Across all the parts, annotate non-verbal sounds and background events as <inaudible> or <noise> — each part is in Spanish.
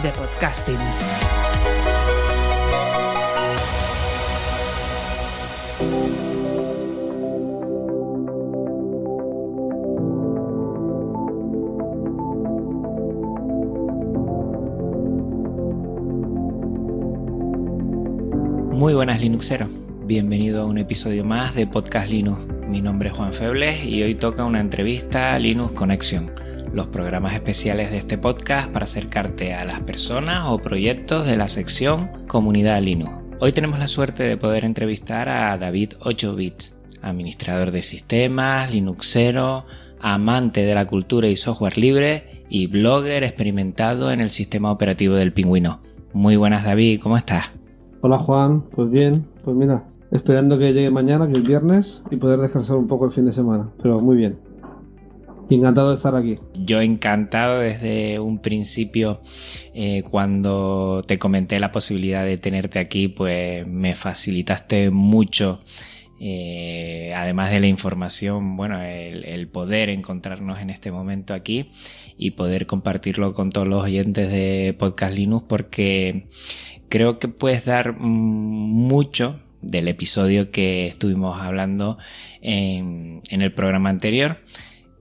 de podcasting. Muy buenas Linuxeros, bienvenido a un episodio más de Podcast Linux. Mi nombre es Juan Febles y hoy toca una entrevista a Linux Connection, los programas especiales de este podcast para acercarte a las personas o proyectos de la sección Comunidad Linux. Hoy tenemos la suerte de poder entrevistar a David 8 bits, administrador de sistemas, Linuxero, amante de la cultura y software libre y blogger experimentado en el sistema operativo del pingüino. Muy buenas David, ¿cómo estás? Hola Juan, pues bien, pues mira, esperando que llegue mañana, que es viernes, y poder descansar un poco el fin de semana, pero muy bien. Encantado de estar aquí. Yo encantado desde un principio, eh, cuando te comenté la posibilidad de tenerte aquí, pues me facilitaste mucho. Eh, además de la información, bueno, el, poder encontrarnos en este momento aquí y poder compartirlo con todos los oyentes de Podcast Linux, porque creo que puedes dar mucho del episodio que estuvimos hablando en, el programa anterior,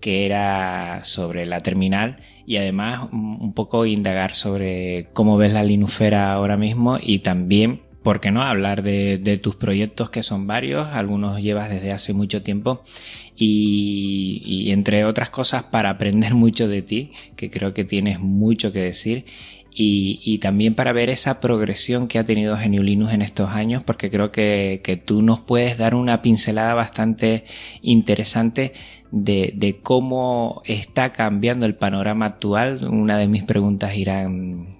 que era sobre la terminal y además un poco indagar sobre cómo ves la Linufera ahora mismo y también, ¿por qué no?, hablar de, tus proyectos que son varios, algunos llevas desde hace mucho tiempo y entre otras cosas para aprender <laughs> mucho de ti, que creo que tienes mucho que decir y, también para ver esa progresión que ha tenido GNU Linux en estos años, porque creo que, que tú nos puedes dar una pincelada bastante interesante de, de, cómo está cambiando el panorama actual. Una de mis preguntas irá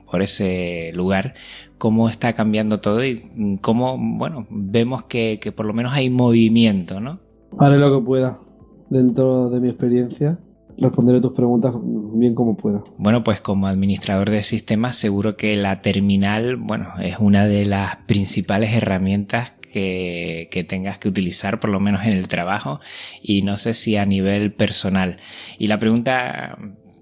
por ese lugar, cómo está cambiando todo y cómo, bueno, vemos que, que por lo menos hay movimiento, ¿no? Haré lo que pueda dentro de mi experiencia responderé tus preguntas bien como pueda. Bueno, pues como administrador de sistemas, seguro que la terminal, bueno, es una de las principales herramientas que, que, tengas que utilizar, por lo menos en el trabajo, y no sé si a nivel personal. Y la pregunta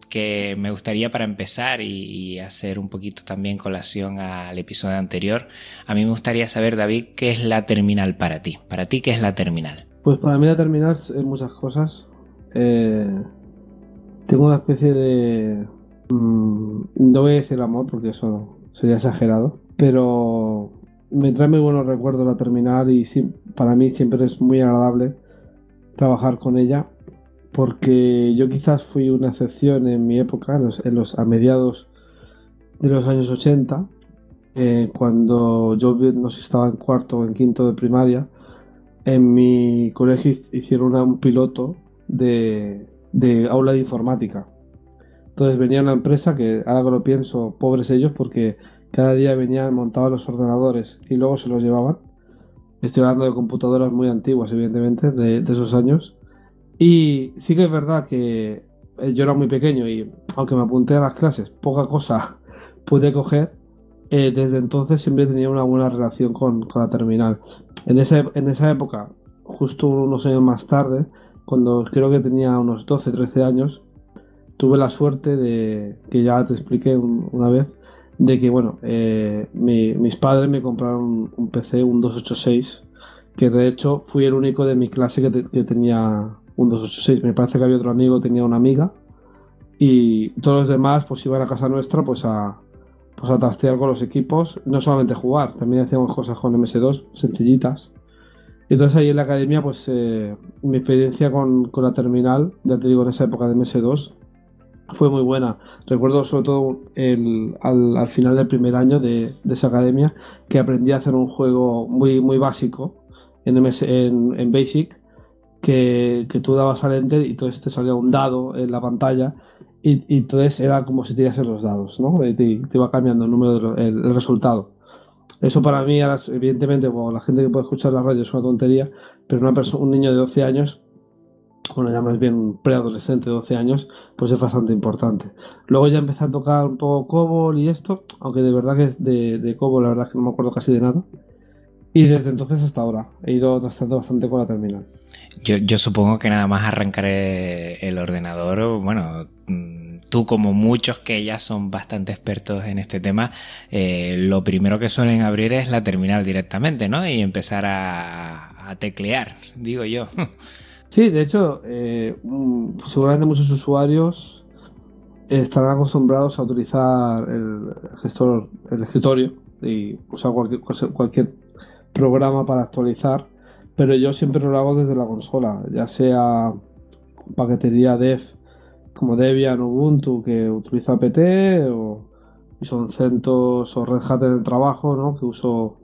que me gustaría para empezar y, y, hacer un poquito también colación al episodio anterior, a mí me gustaría saber, David, qué es la terminal para ti. Para ti, ¿qué es la terminal? Pues para mí la terminal es muchas cosas. Eh, tengo una especie de... Mmm, no voy a decir amor porque eso sería exagerado, pero me trae muy buenos recuerdos la terminal y para mí siempre es muy agradable trabajar con ella porque yo quizás fui una excepción en mi época, en los, a mediados de los años 80, eh, cuando yo no sé estaba en cuarto o en quinto de primaria, en mi colegio hicieron un piloto de, de aula de informática. Entonces venía una empresa que ahora que lo pienso, pobres ellos, porque cada día venían, montaban los ordenadores y luego se los llevaban. Estoy hablando de computadoras muy antiguas, evidentemente, de, esos años. Y sí que es verdad que yo era muy pequeño y aunque me apunté a las clases, poca cosa <laughs> pude coger. Eh, desde entonces siempre tenía una buena relación con, con la terminal. En, ese, en esa época, justo unos años más tarde, cuando creo que tenía unos 12, 13 años, tuve la suerte de, que ya te expliqué un, una vez, de que, bueno, eh, mi, mis padres me compraron un PC, un 286, que de hecho fui el único de mi clase que tenía un 286. Me parece que había otro amigo, tenía una amiga, y todos los demás pues iban a casa nuestra pues a, pues a tastear con los equipos, no solamente jugar, también hacíamos cosas con MS2, sencillitas. Entonces ahí en la academia, pues eh, mi experiencia con, con, la terminal, ya te digo, en esa época de MS2, fue muy buena. Recuerdo sobre todo el, al, al, final del primer año de, de, esa academia que aprendí a hacer un juego muy, muy básico en, MS, en, Basic, que, que, tú dabas al enter y entonces te salía un dado en la pantalla y, entonces era como si tirases los dados, ¿no? Te, te iba cambiando el número, el, resultado. Eso para mí, evidentemente, bueno, la gente que puede escuchar la radio es una tontería, pero una persona, un niño de 12 años, bueno, ya más bien un preadolescente de 12 años, pues es bastante importante. Luego ya empecé a tocar un poco COBOL y esto, aunque de verdad que de, de COBOL la verdad es que no me acuerdo casi de nada. Y desde entonces hasta ahora he ido tratando bastante con la terminal. Yo, yo supongo que nada más arrancaré el ordenador, bueno, tú como muchos que ya son bastante expertos en este tema, eh, lo primero que suelen abrir es la terminal directamente, ¿no? Y empezar a, teclear, digo yo. <laughs> Sí, de hecho, eh, seguramente muchos usuarios estarán acostumbrados a utilizar el gestor, el escritorio y usar cualquier, cualquier programa para actualizar, pero yo siempre lo hago desde la consola, ya sea paquetería dev como Debian, Ubuntu, que utiliza apt o son CentOS o Red Hat en el trabajo, ¿no? que uso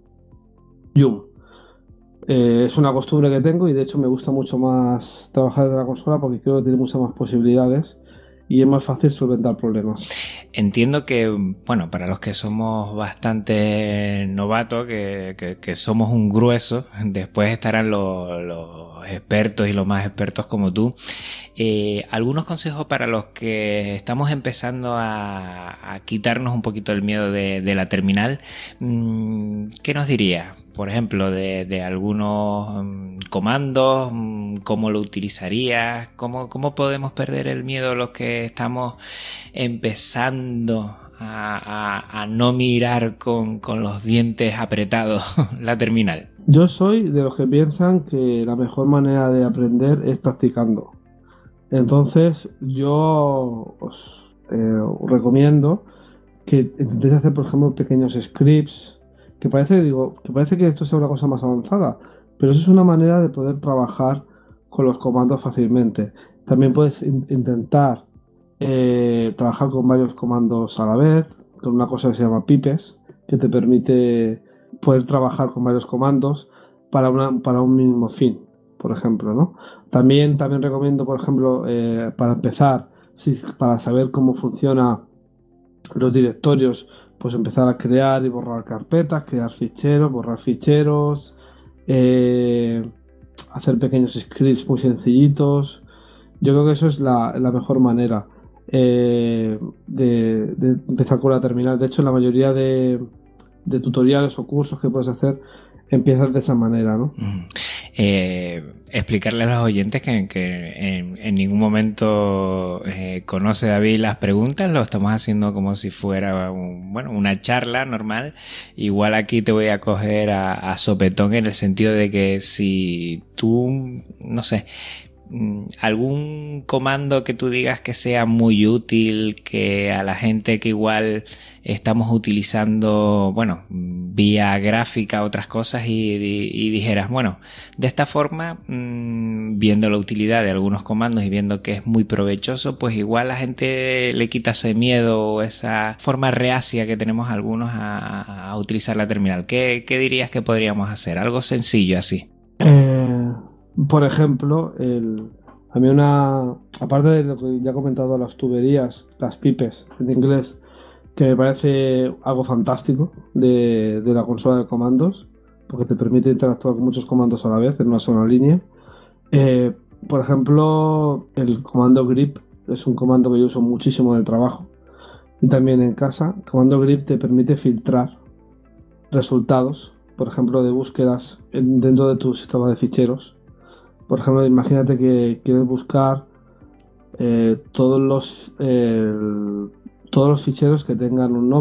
Yum. Eh, es una costumbre que tengo y de hecho me gusta mucho más trabajar desde la consola porque creo que tiene muchas más posibilidades y es más fácil solventar problemas. Entiendo que, bueno, para los que somos bastante novatos, que, que, somos un grueso, <laughs> después estarán los, expertos y los más expertos como tú. Eh, algunos consejos para los que estamos empezando a, a quitarnos un poquito el miedo de, de la terminal. Mm, ¿Qué nos diría? Por ejemplo, de, algunos mm, comandos, mm, cómo lo utilizarías, cómo, cómo podemos perder el miedo los que estamos empezando a, no mirar con, los dientes apretados <laughs> la terminal. Yo soy de los que piensan que la mejor manera de aprender es practicando. Entonces yo os eh, recomiendo que intentéis hacer, por ejemplo, pequeños scripts que parece, digo, que parece que esto sea una cosa más avanzada, pero eso es una manera de poder trabajar con los comandos fácilmente. También puedes intentar eh, trabajar con varios comandos a la vez, con una cosa que se llama pipes, que te permite poder trabajar con varios comandos para, una, para un mismo fin, por ejemplo, ¿no? También, también recomiendo, por ejemplo, eh, para empezar, si, para saber cómo funciona los directorios, pues empezar a crear y borrar carpetas, crear ficheros, borrar ficheros, eh, hacer pequeños scripts muy sencillitos. Yo creo que eso es la, mejor manera eh, de, empezar con la terminal. De hecho, la mayoría de, tutoriales o cursos que puedes hacer empiezas de esa manera, ¿no? Mm. Eh, explicarle a los oyentes que, en, ningún momento eh, conoce David las preguntas, lo estamos haciendo como si fuera bueno, una charla normal. Igual aquí te voy a coger a sopetón en el sentido de que si tú, no sé, algún comando que tú digas que sea muy útil, que a la gente que igual estamos utilizando, bueno, vía gráfica, otras cosas y, dijeras, bueno, de esta forma, mm, viendo la utilidad de algunos comandos y viendo que es muy provechoso, pues igual la gente le quita ese miedo o esa forma reacia que tenemos algunos a, utilizar la terminal. ¿Qué, ¿Qué, dirías que podríamos hacer? Algo sencillo así. Eh por ejemplo, el, a mí una, aparte de lo que ya he comentado, las tuberías, las pipes en inglés, que me parece algo fantástico de, la consola de comandos, porque te permite interactuar con muchos comandos a la vez en una sola línea. Eh, por ejemplo, el comando grip es un comando que yo uso muchísimo en el trabajo y también en casa. El comando grip te permite filtrar resultados, por ejemplo, de búsquedas dentro de tu sistema de ficheros por ejemplo, imagínate que quieres buscar eh, todos los todos los ficheros que tengan un,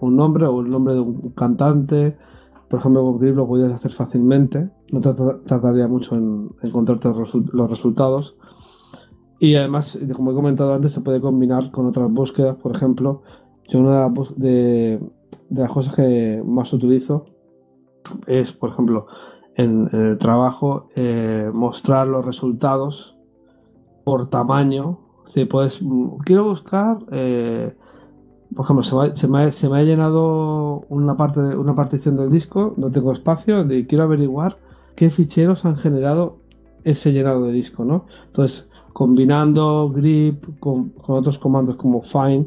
un, nombre o el nombre de un cantante. Por ejemplo, con Grip lo podrías hacer fácilmente. No te tardaría mucho en encontrarte los resultados. Y además, como he comentado antes, se puede combinar con otras búsquedas. Por ejemplo, yo una de, de las cosas que más utilizo es, por ejemplo, en, el trabajo eh, mostrar los resultados por tamaño. Si puedes, quiero buscar, eh, por ejemplo, se me, se, me ha, llenado una parte una partición del disco, no tengo espacio, y quiero averiguar qué ficheros han generado ese llenado de disco, ¿no? Entonces, combinando grip con, otros comandos como find,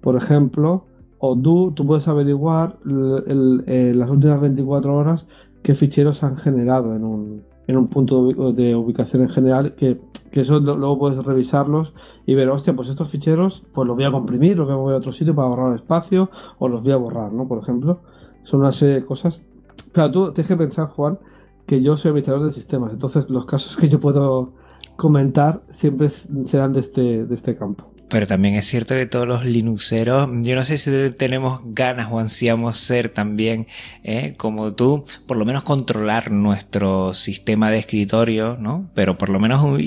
por ejemplo, o do, tú puedes averiguar en las últimas 24 horas qué ficheros han generado en un, en un punto de ubicación en general, que, eso luego puedes revisarlos y ver, hostia, pues estos ficheros, pues los voy a comprimir, los voy a mover a otro sitio para ahorrar espacio, o los voy a borrar, ¿no? Por ejemplo, son una serie de cosas. Claro, tú tienes que pensar, Juan, que yo soy administrador de sistemas, entonces los casos que yo puedo comentar siempre serán de este, de este campo. Pero también es cierto que todos los Linuxeros, yo no sé si tenemos ganas o ansiamos ser también, ¿eh? como tú, por lo menos controlar nuestro sistema de escritorio, ¿no? Pero por lo menos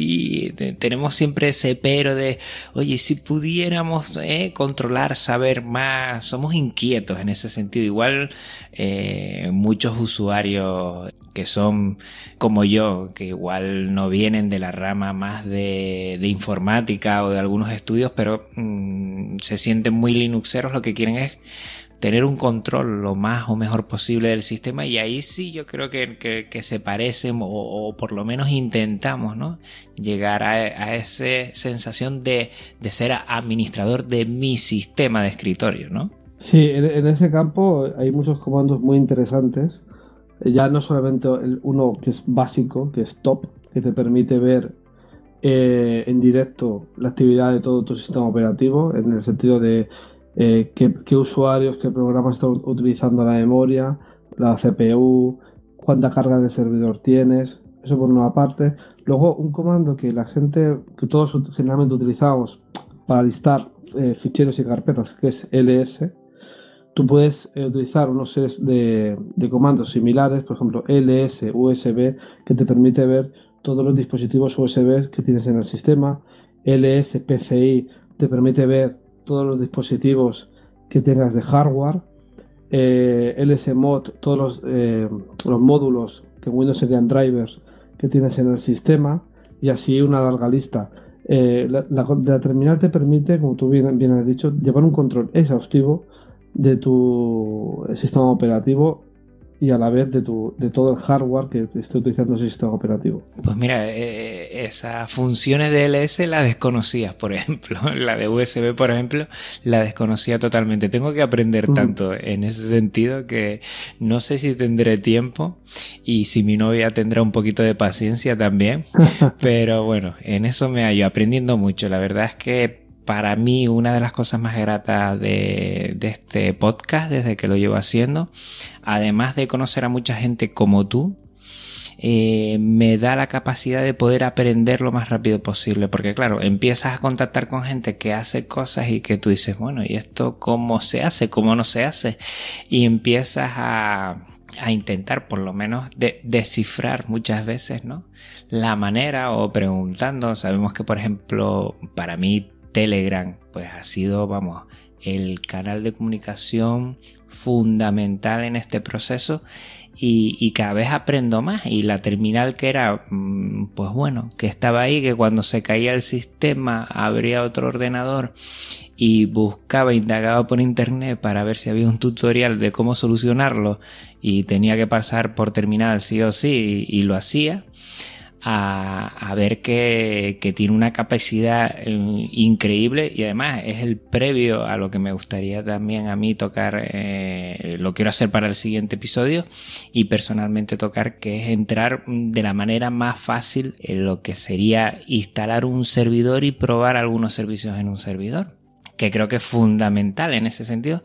tenemos siempre ese pero de, oye, si pudiéramos ¿eh? controlar, saber más, somos inquietos en ese sentido. Igual eh, muchos usuarios que son como yo, que igual no vienen de la rama más de, de informática o de algunos estudios, pero mm, se sienten muy linuxeros, lo que quieren es tener un control lo más o mejor posible del sistema y ahí sí yo creo que, se parecen o, por lo menos intentamos ¿no? llegar a, esa sensación de, ser administrador de mi sistema de escritorio. ¿no? Sí, en, ese campo hay muchos comandos muy interesantes. Ya no solamente uno que es básico, que es top, que te permite ver eh, en directo la actividad de todo tu sistema operativo, en el sentido de eh, qué, usuarios, qué programas están utilizando la memoria, la CPU, cuánta carga de servidor tienes, eso por una parte. Luego un comando que la gente, que todos generalmente utilizamos para listar eh, ficheros y carpetas, que es ls. Tú puedes utilizar unos series de, de comandos similares, por ejemplo ls usb, que te permite ver todos los dispositivos USB que tienes en el sistema. LSPCI te permite ver todos los dispositivos que tengas de hardware. Eh, LSMod, todos los, eh, los módulos que Windows serían drivers que tienes en el sistema. Y así una larga lista. Eh, la, terminal te permite, como tú bien has dicho, llevar un control exhaustivo de tu sistema operativo y a la vez de, tu, de todo el hardware que esté utilizando el sistema operativo. Pues mira, eh, esas funciones de LS las desconocías, por <laughs> ejemplo. La de USB, por ejemplo, la desconocía totalmente. Tengo que aprender tanto en ese sentido que no sé si tendré tiempo y si mi novia tendrá un poquito de paciencia también. <laughs> Pero bueno, en eso me hallo aprendiendo mucho. La verdad es que para mí una de las cosas más gratas de, este podcast desde que lo llevo haciendo, además de conocer a mucha gente como tú, eh, me da la capacidad de poder aprender lo más rápido posible. Porque claro, empiezas a contactar con gente que hace cosas y que tú dices, bueno, ¿y esto cómo se hace? ¿Cómo no se hace? Y empiezas a, a intentar por lo menos de, descifrar muchas veces, ¿no? La manera o preguntando. Sabemos que, por ejemplo, para mí Telegram, pues ha sido, vamos, el canal de comunicación fundamental en este proceso y, cada vez aprendo más. Y la terminal que era mm, pues bueno que estaba ahí que cuando se caía el sistema abría otro ordenador y buscaba indagaba por internet para ver si había un tutorial de cómo solucionarlo y tenía que pasar por terminal sí o sí y lo hacía a, ver que, tiene una capacidad eh, increíble y además es el previo a lo que me gustaría también a mí tocar, eh, lo quiero hacer para el siguiente episodio y personalmente tocar, que es entrar de la manera más fácil en lo que sería instalar un servidor y probar algunos servicios en un servidor, que creo que es fundamental en ese sentido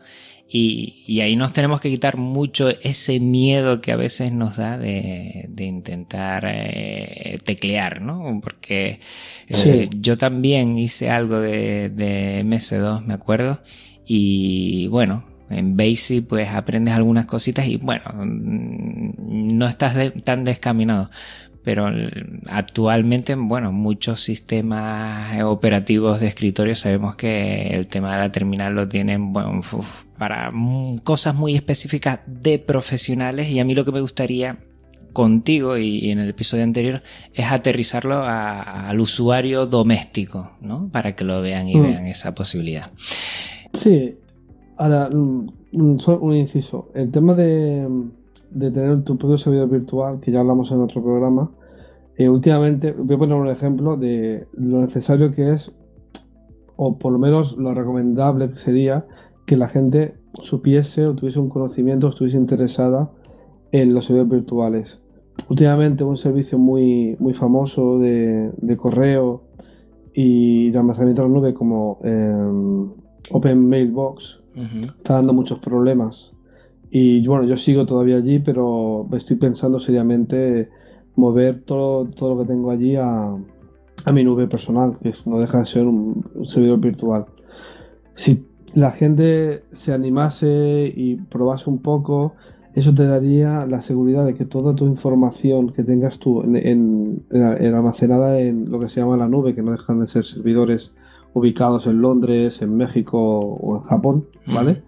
y, ahí nos tenemos que quitar mucho ese miedo que a veces nos da de, intentar eh, teclear, ¿no? Porque eh, yo también hice algo de, de MS2, me acuerdo, y bueno, en Basic pues aprendes algunas cositas y bueno, mm, no estás tan descaminado pero actualmente, bueno, muchos sistemas operativos de escritorio sabemos que el tema de la terminal lo tienen bueno, para cosas muy específicas de profesionales y a mí lo que me gustaría contigo y, en el episodio anterior es aterrizarlo al usuario doméstico, ¿no? Para que lo vean y mm. vean esa posibilidad. Sí, ahora, un, un inciso, el tema de de tener tu propio servidor virtual, que ya hablamos en otro programa, Eh, últimamente, voy a poner un ejemplo de lo necesario que es, o por lo menos lo recomendable que sería que la gente supiese o tuviese un conocimiento o estuviese interesada en los servidores virtuales. Últimamente un servicio muy, muy famoso de, correo y de almacenamiento en la nube como eh, Open Mailbox está dando muchos problemas. Y bueno, yo sigo todavía allí, pero estoy pensando seriamente mover todo, todo lo que tengo allí a, mi nube personal, que no deja de ser un, servidor virtual. Si la gente se animase y probase un poco, eso te daría la seguridad de que toda tu información que tengas tú en, almacenada en lo que se llama la nube, que no dejan de ser servidores ubicados en Londres, en México o en Japón, ¿vale?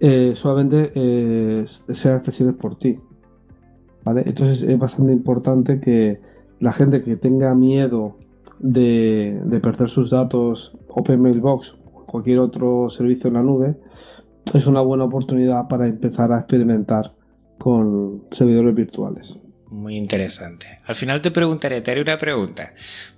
Eh, solamente eh, sean accesibles por ti. Entonces es bastante importante que la gente que tenga miedo de, perder sus datos, Open Mailbox cualquier otro servicio en la nube, es una buena oportunidad para empezar a experimentar con servidores virtuales. Muy interesante. Al final te preguntaré, te haré una pregunta,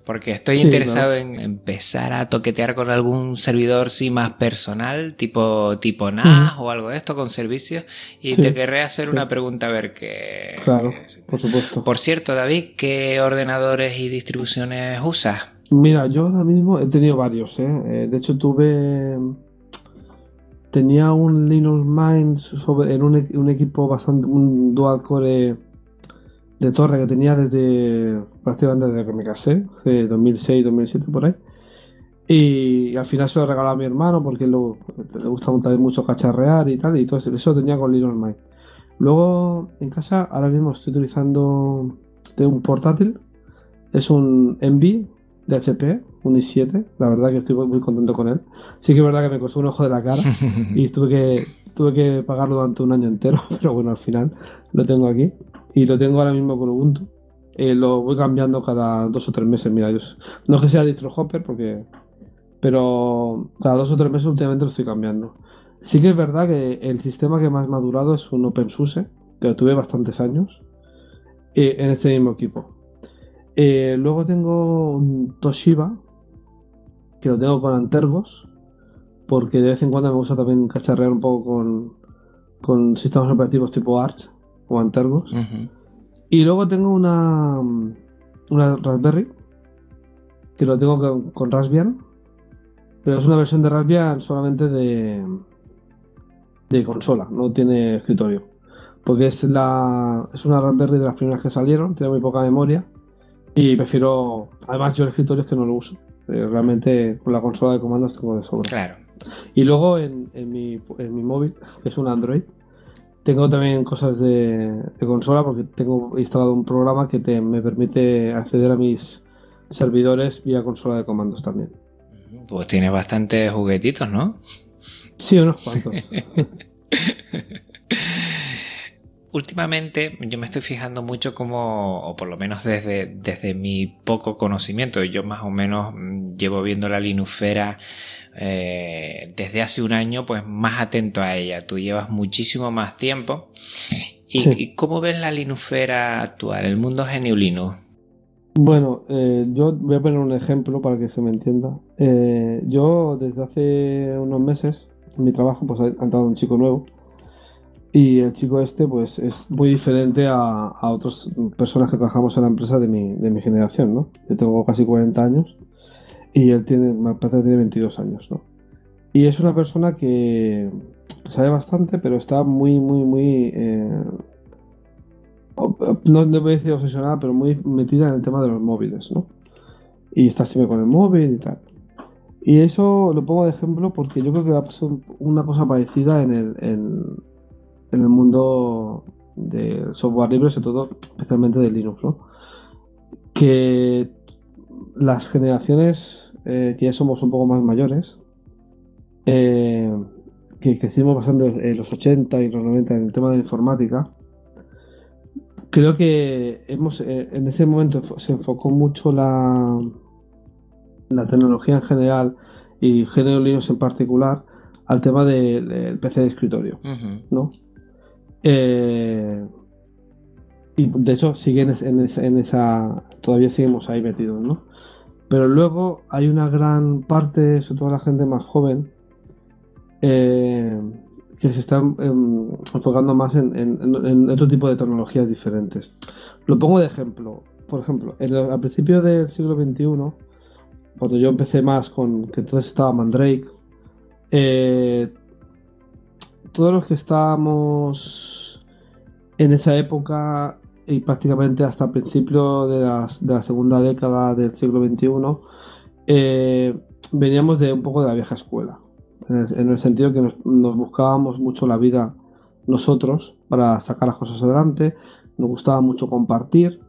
porque estoy interesado en empezar a toquetear con algún servidor sí más personal, tipo, tipo NAS o algo de esto con servicios, y te querré hacer una pregunta a ver qué. Claro, por supuesto. Por cierto, David, ¿qué ordenadores y distribuciones usas? Mira, yo ahora mismo he tenido varios, ¿eh? eh de hecho, tuve. Tenía un Linux Mint sobre, en un, un equipo bastante. un dual core de torre que tenía desde prácticamente desde que me casé, de 2006, 2007 por ahí. Y al final se lo regaló a mi hermano porque le gusta montar mucho cacharrear y tal, y todo eso, eso tenía con Linux Mint. Luego en casa ahora mismo estoy utilizando de un portátil, es un Envy de HP, un i7, la verdad que estoy muy contento con él. Sí que es verdad que me costó un ojo de la cara <laughs> y tuve que, tuve que pagarlo durante un año entero, <laughs> pero bueno, al final lo tengo aquí y lo tengo ahora mismo con Ubuntu. Eh, lo voy cambiando cada dos o tres meses. Mira, yo, no es que sea distro hopper, porque, pero cada dos o tres meses últimamente lo estoy cambiando. Sí que es verdad que el sistema que más madurado es un OpenSUSE, que lo tuve bastantes años, eh, en este mismo equipo. Eh, luego tengo un Toshiba, que lo tengo con Antergos, porque de vez en cuando me gusta también cacharrear un poco con, con sistemas operativos tipo Arch o Antergos. Y luego tengo una, una Raspberry, que lo tengo con, Raspbian, pero es una versión de Raspbian solamente de, de consola, no tiene escritorio. Porque es, la, es una Raspberry de las primeras que salieron, tiene muy poca memoria. Y prefiero, además yo el escritorio es que no lo uso. Eh, realmente con la consola de comandos tengo de sobra. Claro. Y luego en, en, mi, en mi móvil, que es un Android, tengo también cosas de, consola porque tengo instalado un programa que te, me permite acceder a mis servidores vía consola de comandos también. Pues tienes bastantes juguetitos, ¿no? Sí, unos cuantos. <laughs> Últimamente yo me estoy fijando mucho como, o por lo menos desde, desde mi poco conocimiento, yo más o menos mm, llevo viendo la Linufera eh, desde hace un año pues más atento a ella. Tú llevas muchísimo más tiempo. ¿Y, cómo ves la Linufera actual, el mundo geniulino? Bueno, eh, yo voy a poner un ejemplo para que se me entienda. Eh, yo desde hace unos meses en mi trabajo pues ha entrado un chico nuevo y el chico este pues es muy diferente a, otras personas que trabajamos en la empresa de mi, de mi generación, ¿no? Yo tengo casi 40 años y él tiene, me parece tiene 22 años, ¿no? Y es una persona que sabe bastante, pero está muy, muy, muy... Eh, no, no voy a decir obsesionada, pero muy metida en el tema de los móviles, ¿no? Y está siempre con el móvil y tal. Y eso lo pongo de ejemplo porque yo creo que va a pasar una cosa parecida en el, en el mundo del software libre, sobre todo, especialmente de Linux, ¿no? Que las generaciones eh, que ya somos un poco más mayores, eh, que crecimos bastante en los 80 y los 90 en el tema de informática, creo que hemos eh, en ese momento se enfocó mucho la, la tecnología en general y género Linux en particular al tema del PC de escritorio, ¿no? Y de hecho siguen en, en, esa, todavía seguimos ahí metidos, ¿no? Pero luego hay una gran parte, sobre todo la gente más joven, eh, que se está em, enfocando más en, otro tipo de tecnologías diferentes. Lo pongo de ejemplo. Por ejemplo, al principio del siglo XXI, cuando yo empecé más con que entonces estaba Mandrake, eh, todos los que estábamos en esa época y prácticamente hasta el principio de, la segunda década del siglo XXI, eh, veníamos de un poco de la vieja escuela, en el, sentido que nos, buscábamos mucho la vida nosotros para sacar las cosas adelante, nos gustaba mucho compartir,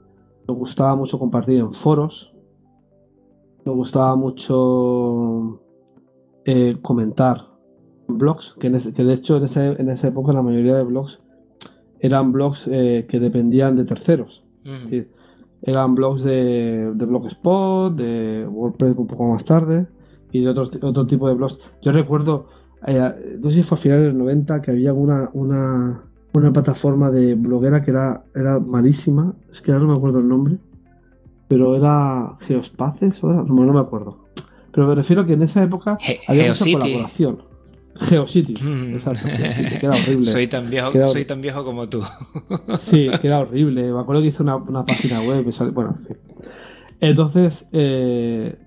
nos gustaba mucho compartir en foros, nos gustaba mucho eh, comentar. en blogs, que, de hecho en, en esa época la mayoría de blogs eran blogs eh, que dependían de terceros. eran blogs de, de Blogspot, de WordPress un poco más tarde y de otro, otro tipo de blogs. Yo recuerdo, eh, no sé si fue a finales de los 90, que había una, una, una plataforma de bloguera que era, era malísima, es que ahora no me acuerdo el nombre, pero era Geospaces, no, no me acuerdo. Pero me refiero a que en esa época había mucha colaboración. Geocity, exacto. que horrible. <laughs> Soy tan viejo, soy tan viejo como tú. <laughs> sí, que era horrible. Me acuerdo que hice una, una página web. bueno, Entonces, eh,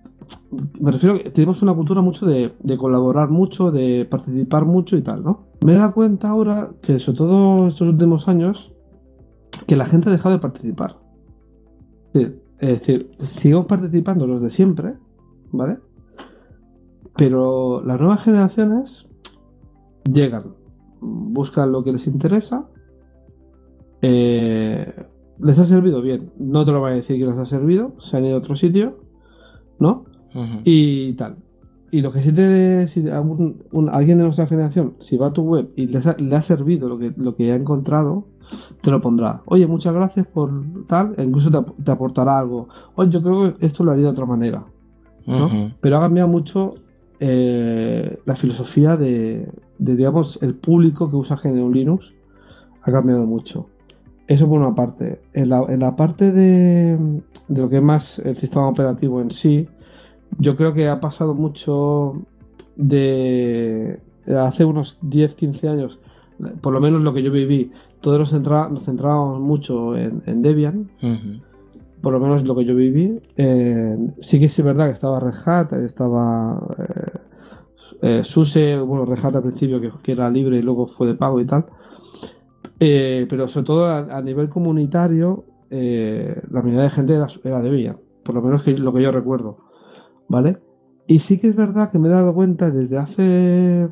me refiero que tenemos una cultura mucho de, de, colaborar mucho, de participar mucho y tal, ¿no? Me he dado cuenta ahora que, sobre todo estos últimos años, que la gente ha dejado de participar. Es decir, sigamos participando los de siempre, ¿vale? Pero las nuevas generaciones llegan, buscan lo que les interesa, eh, les ha servido bien, no te lo voy a decir que les ha servido, se han ido a otro sitio, ¿no? Y tal. Y lo que sí te si alguien de nuestra generación, si va a tu web y le ha servido lo que, lo que ha encontrado, te lo pondrá. Oye, muchas gracias por tal, e incluso te, aportará algo. Oye, yo creo que esto lo haría de otra manera. ¿no? Pero ha cambiado mucho eh, la filosofía de, digamos, el público que usa GNU Linux ha cambiado mucho. Eso por una parte. En la, parte de, lo que es más el sistema operativo en sí, yo creo que ha pasado mucho de, hace unos 10-15 años, por lo menos lo que yo viví, todos nos, centrábamos mucho en, Debian por lo menos lo que yo viví. Eh, sí que es verdad que estaba Red Hat, estaba eh, eh, SUSE, bueno, Red Hat al principio que, era libre y luego fue de pago y tal. pero sobre todo a, nivel comunitario, la mayoría de gente era, era Debian, por lo menos que, lo que yo recuerdo. ¿Vale? Y sí que es verdad que me he dado cuenta desde hace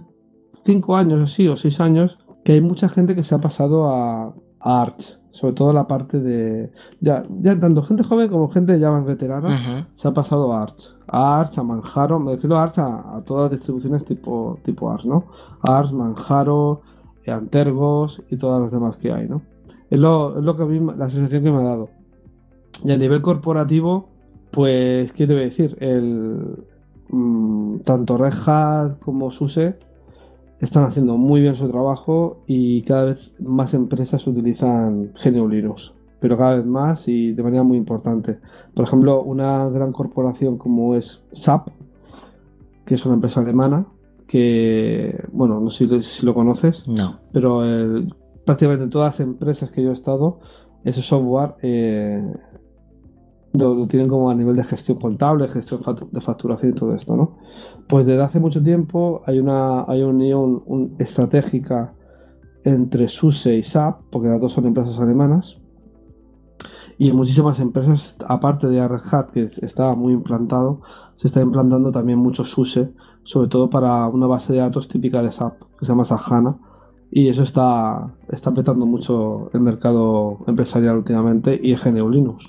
5 años así, o 6 años, que hay mucha gente que se ha pasado a Arch sobre todo la parte de ya, ya tanto gente joven como gente ya más veterana se ha pasado a Arch. A Arch a Manjaro me refiero a Arch a, todas las distribuciones tipo tipo Arch no Arch Manjaro Antergos y todas las demás que hay no es lo, es lo que a mí la sensación que me ha dado. Y a nivel corporativo pues qué te voy a decir el mm, tanto Red Hat como SUSE están haciendo muy bien su trabajo y cada vez más empresas utilizan GNU Linux, pero cada vez más y de manera muy importante. Por ejemplo, una gran corporación como es SAP, que es una empresa alemana, que, bueno, no sé si, lo conoces, no. pero prácticamente en todas las empresas que yo he estado, ese software eh, lo, tienen como a nivel de gestión contable, gestión de facturación y todo esto, ¿no? Pues desde hace mucho tiempo hay una, hay una unión estratégica entre SUSE y SAP, porque las dos son empresas alemanas, y en muchísimas empresas, aparte de Red que estaba muy implantado, se está implantando también mucho SUSE, sobre todo para una base de datos típica de SAP, que se llama Sahana, y eso está, está apretando mucho el mercado empresarial últimamente y en GNU Linux.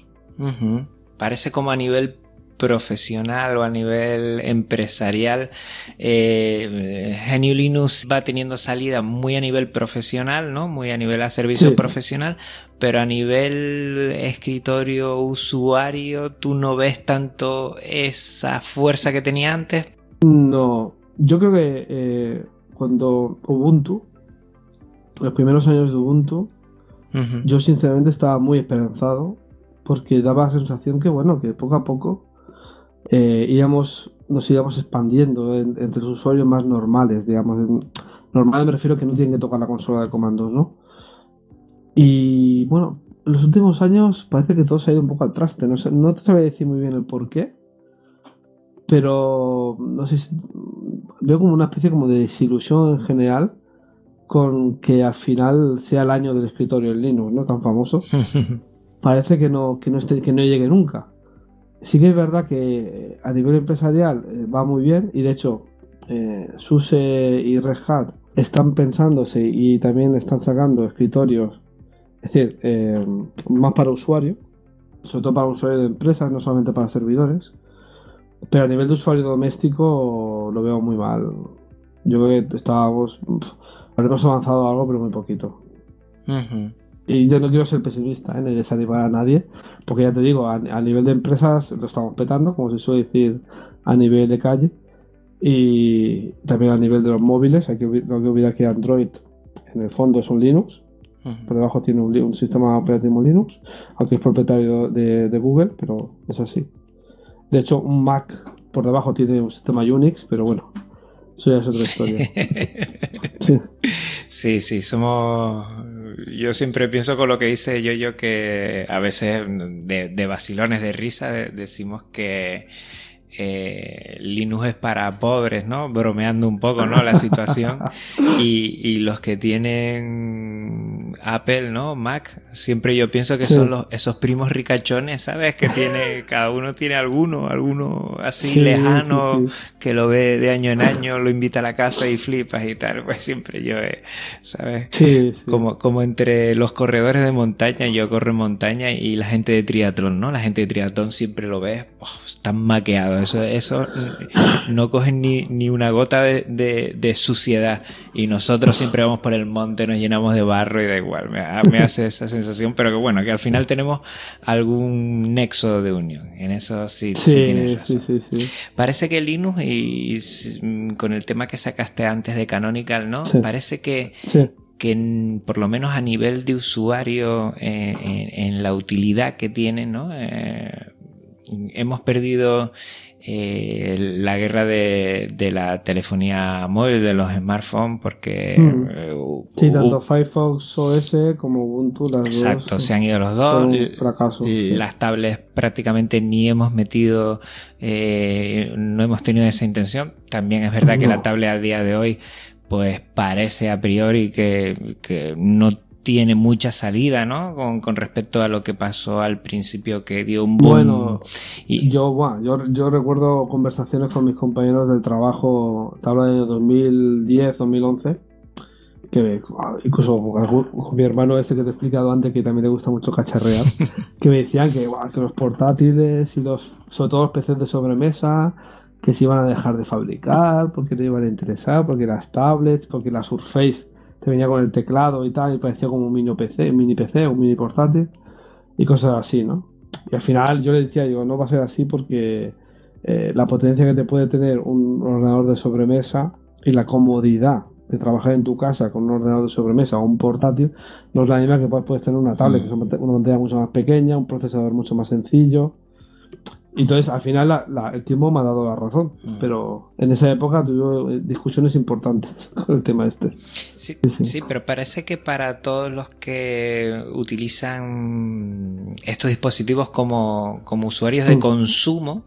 Parece como a nivel profesional o a nivel empresarial, eh, GNU Linux va teniendo salida muy a nivel profesional, ¿no? Muy a nivel a servicio profesional, pero a nivel escritorio usuario, ¿tú no ves tanto esa fuerza que tenía antes? No, yo creo que eh, cuando Ubuntu, los primeros años de Ubuntu, yo sinceramente estaba muy esperanzado porque daba la sensación que, bueno, que poco a poco eh, íbamos, nos íbamos expandiendo entre los usuarios más normales, digamos. Normal me refiero a que no tienen que tocar la consola de comandos, ¿no? Y bueno, en los últimos años parece que todo se ha ido un poco al traste. No, sé, no te sabría decir muy bien el por qué, pero no sé, veo como una especie como de desilusión en general con que al final sea el año del escritorio en Linux, ¿no? Tan famoso. <laughs> Parece que no, que no, esté, que no llegue nunca. Sí que es verdad que a nivel empresarial eh, va muy bien y de hecho eh, SUSE y Red Hat están pensándose y también están sacando escritorios, es decir, eh, más para usuario, sobre todo para usuarios de empresas, no solamente para servidores. Pero a nivel de usuario doméstico lo veo muy mal. Yo creo que estábamos. Habremos avanzado algo, pero muy poquito. Y yo no quiero ser pesimista, ¿eh? ni desanimar a nadie, porque ya te digo, a, nivel de empresas lo estamos petando, como se suele decir a nivel de calle, y también a nivel de los móviles. Hay que, no hay que olvidar que Android en el fondo es un Linux, por debajo tiene un, sistema operativo Linux, aunque es propietario de, de Google, pero es así. De hecho, un Mac por debajo tiene un sistema Unix, pero bueno, eso ya es otra historia. <laughs> sí. Sí, somos. Yo siempre pienso con lo que dice yo, yo que a veces de, de vacilones de risa decimos que eh, Linux es para pobres, ¿no? Bromeando un poco, ¿no? La situación. <laughs> Y, y, los que tienen Apple, ¿no? Mac, siempre yo pienso que son los, esos primos ricachones, ¿sabes? Que tiene, cada uno tiene alguno, alguno así lejano, que lo ve de año en año, lo invita a la casa y flipas y tal. Pues siempre yo, eh, ¿sabes? Como, como entre los corredores de montaña, yo corro en montaña y la gente de triatlón, ¿no? La gente de triatlón siempre lo ves, oh, están maqueados eso, eso no cogen ni, ni una gota de, de, suciedad. Y nosotros siempre vamos por el monte, nos llenamos de barro y da igual. Me, me, hace esa sensación, pero que bueno, que al final tenemos algún nexo de unión. En eso sí, sí, tienes razón. Parece que Linux, y, con el tema que sacaste antes de Canonical, ¿no? Parece que que por lo menos a nivel de usuario eh, en, la utilidad que tiene, ¿no? Eh, hemos perdido eh, la guerra de, de, la telefonía móvil, de los smartphones, porque... Mm. Eh, sí, tanto Firefox OS como Ubuntu, las Exacto, se han ido los dos. Fracaso, Las tablets prácticamente ni hemos metido, eh, no hemos tenido esa intención. También es verdad que la tablet a día de hoy pues parece a priori que, que no tiene mucha salida, ¿no? Con, con, respecto a lo que pasó al principio que dio un boom. Bueno, y... yo, bueno, yo, yo recuerdo conversaciones con mis compañeros del trabajo, te hablo de 2010, 2011, que incluso con mi hermano ese que te he explicado antes, que también le gusta mucho cacharrear, <laughs> que me decían que, que los portátiles y los, sobre todo los PCs de sobremesa, que se iban a dejar de fabricar, porque no iban a interesar, porque las tablets, porque la Surface venía con el teclado y tal, y parecía como un mini PC, un mini PC, un mini portátil, y cosas así, ¿no? Y al final yo le decía, digo, no va a ser así porque eh, la potencia que te puede tener un ordenador de sobremesa y la comodidad de trabajar en tu casa con un ordenador de sobremesa o un portátil no es la misma que puedes tener una tablet, que es una pantalla mucho más pequeña, un procesador mucho más sencillo entonces, al final, el tiempo me ha dado la razón, mm. pero en esa época tuve eh, discusiones importantes <laughs> con el tema este. Sí, sí, pero parece que para todos los que utilizan estos dispositivos como, como usuarios de mm. consumo,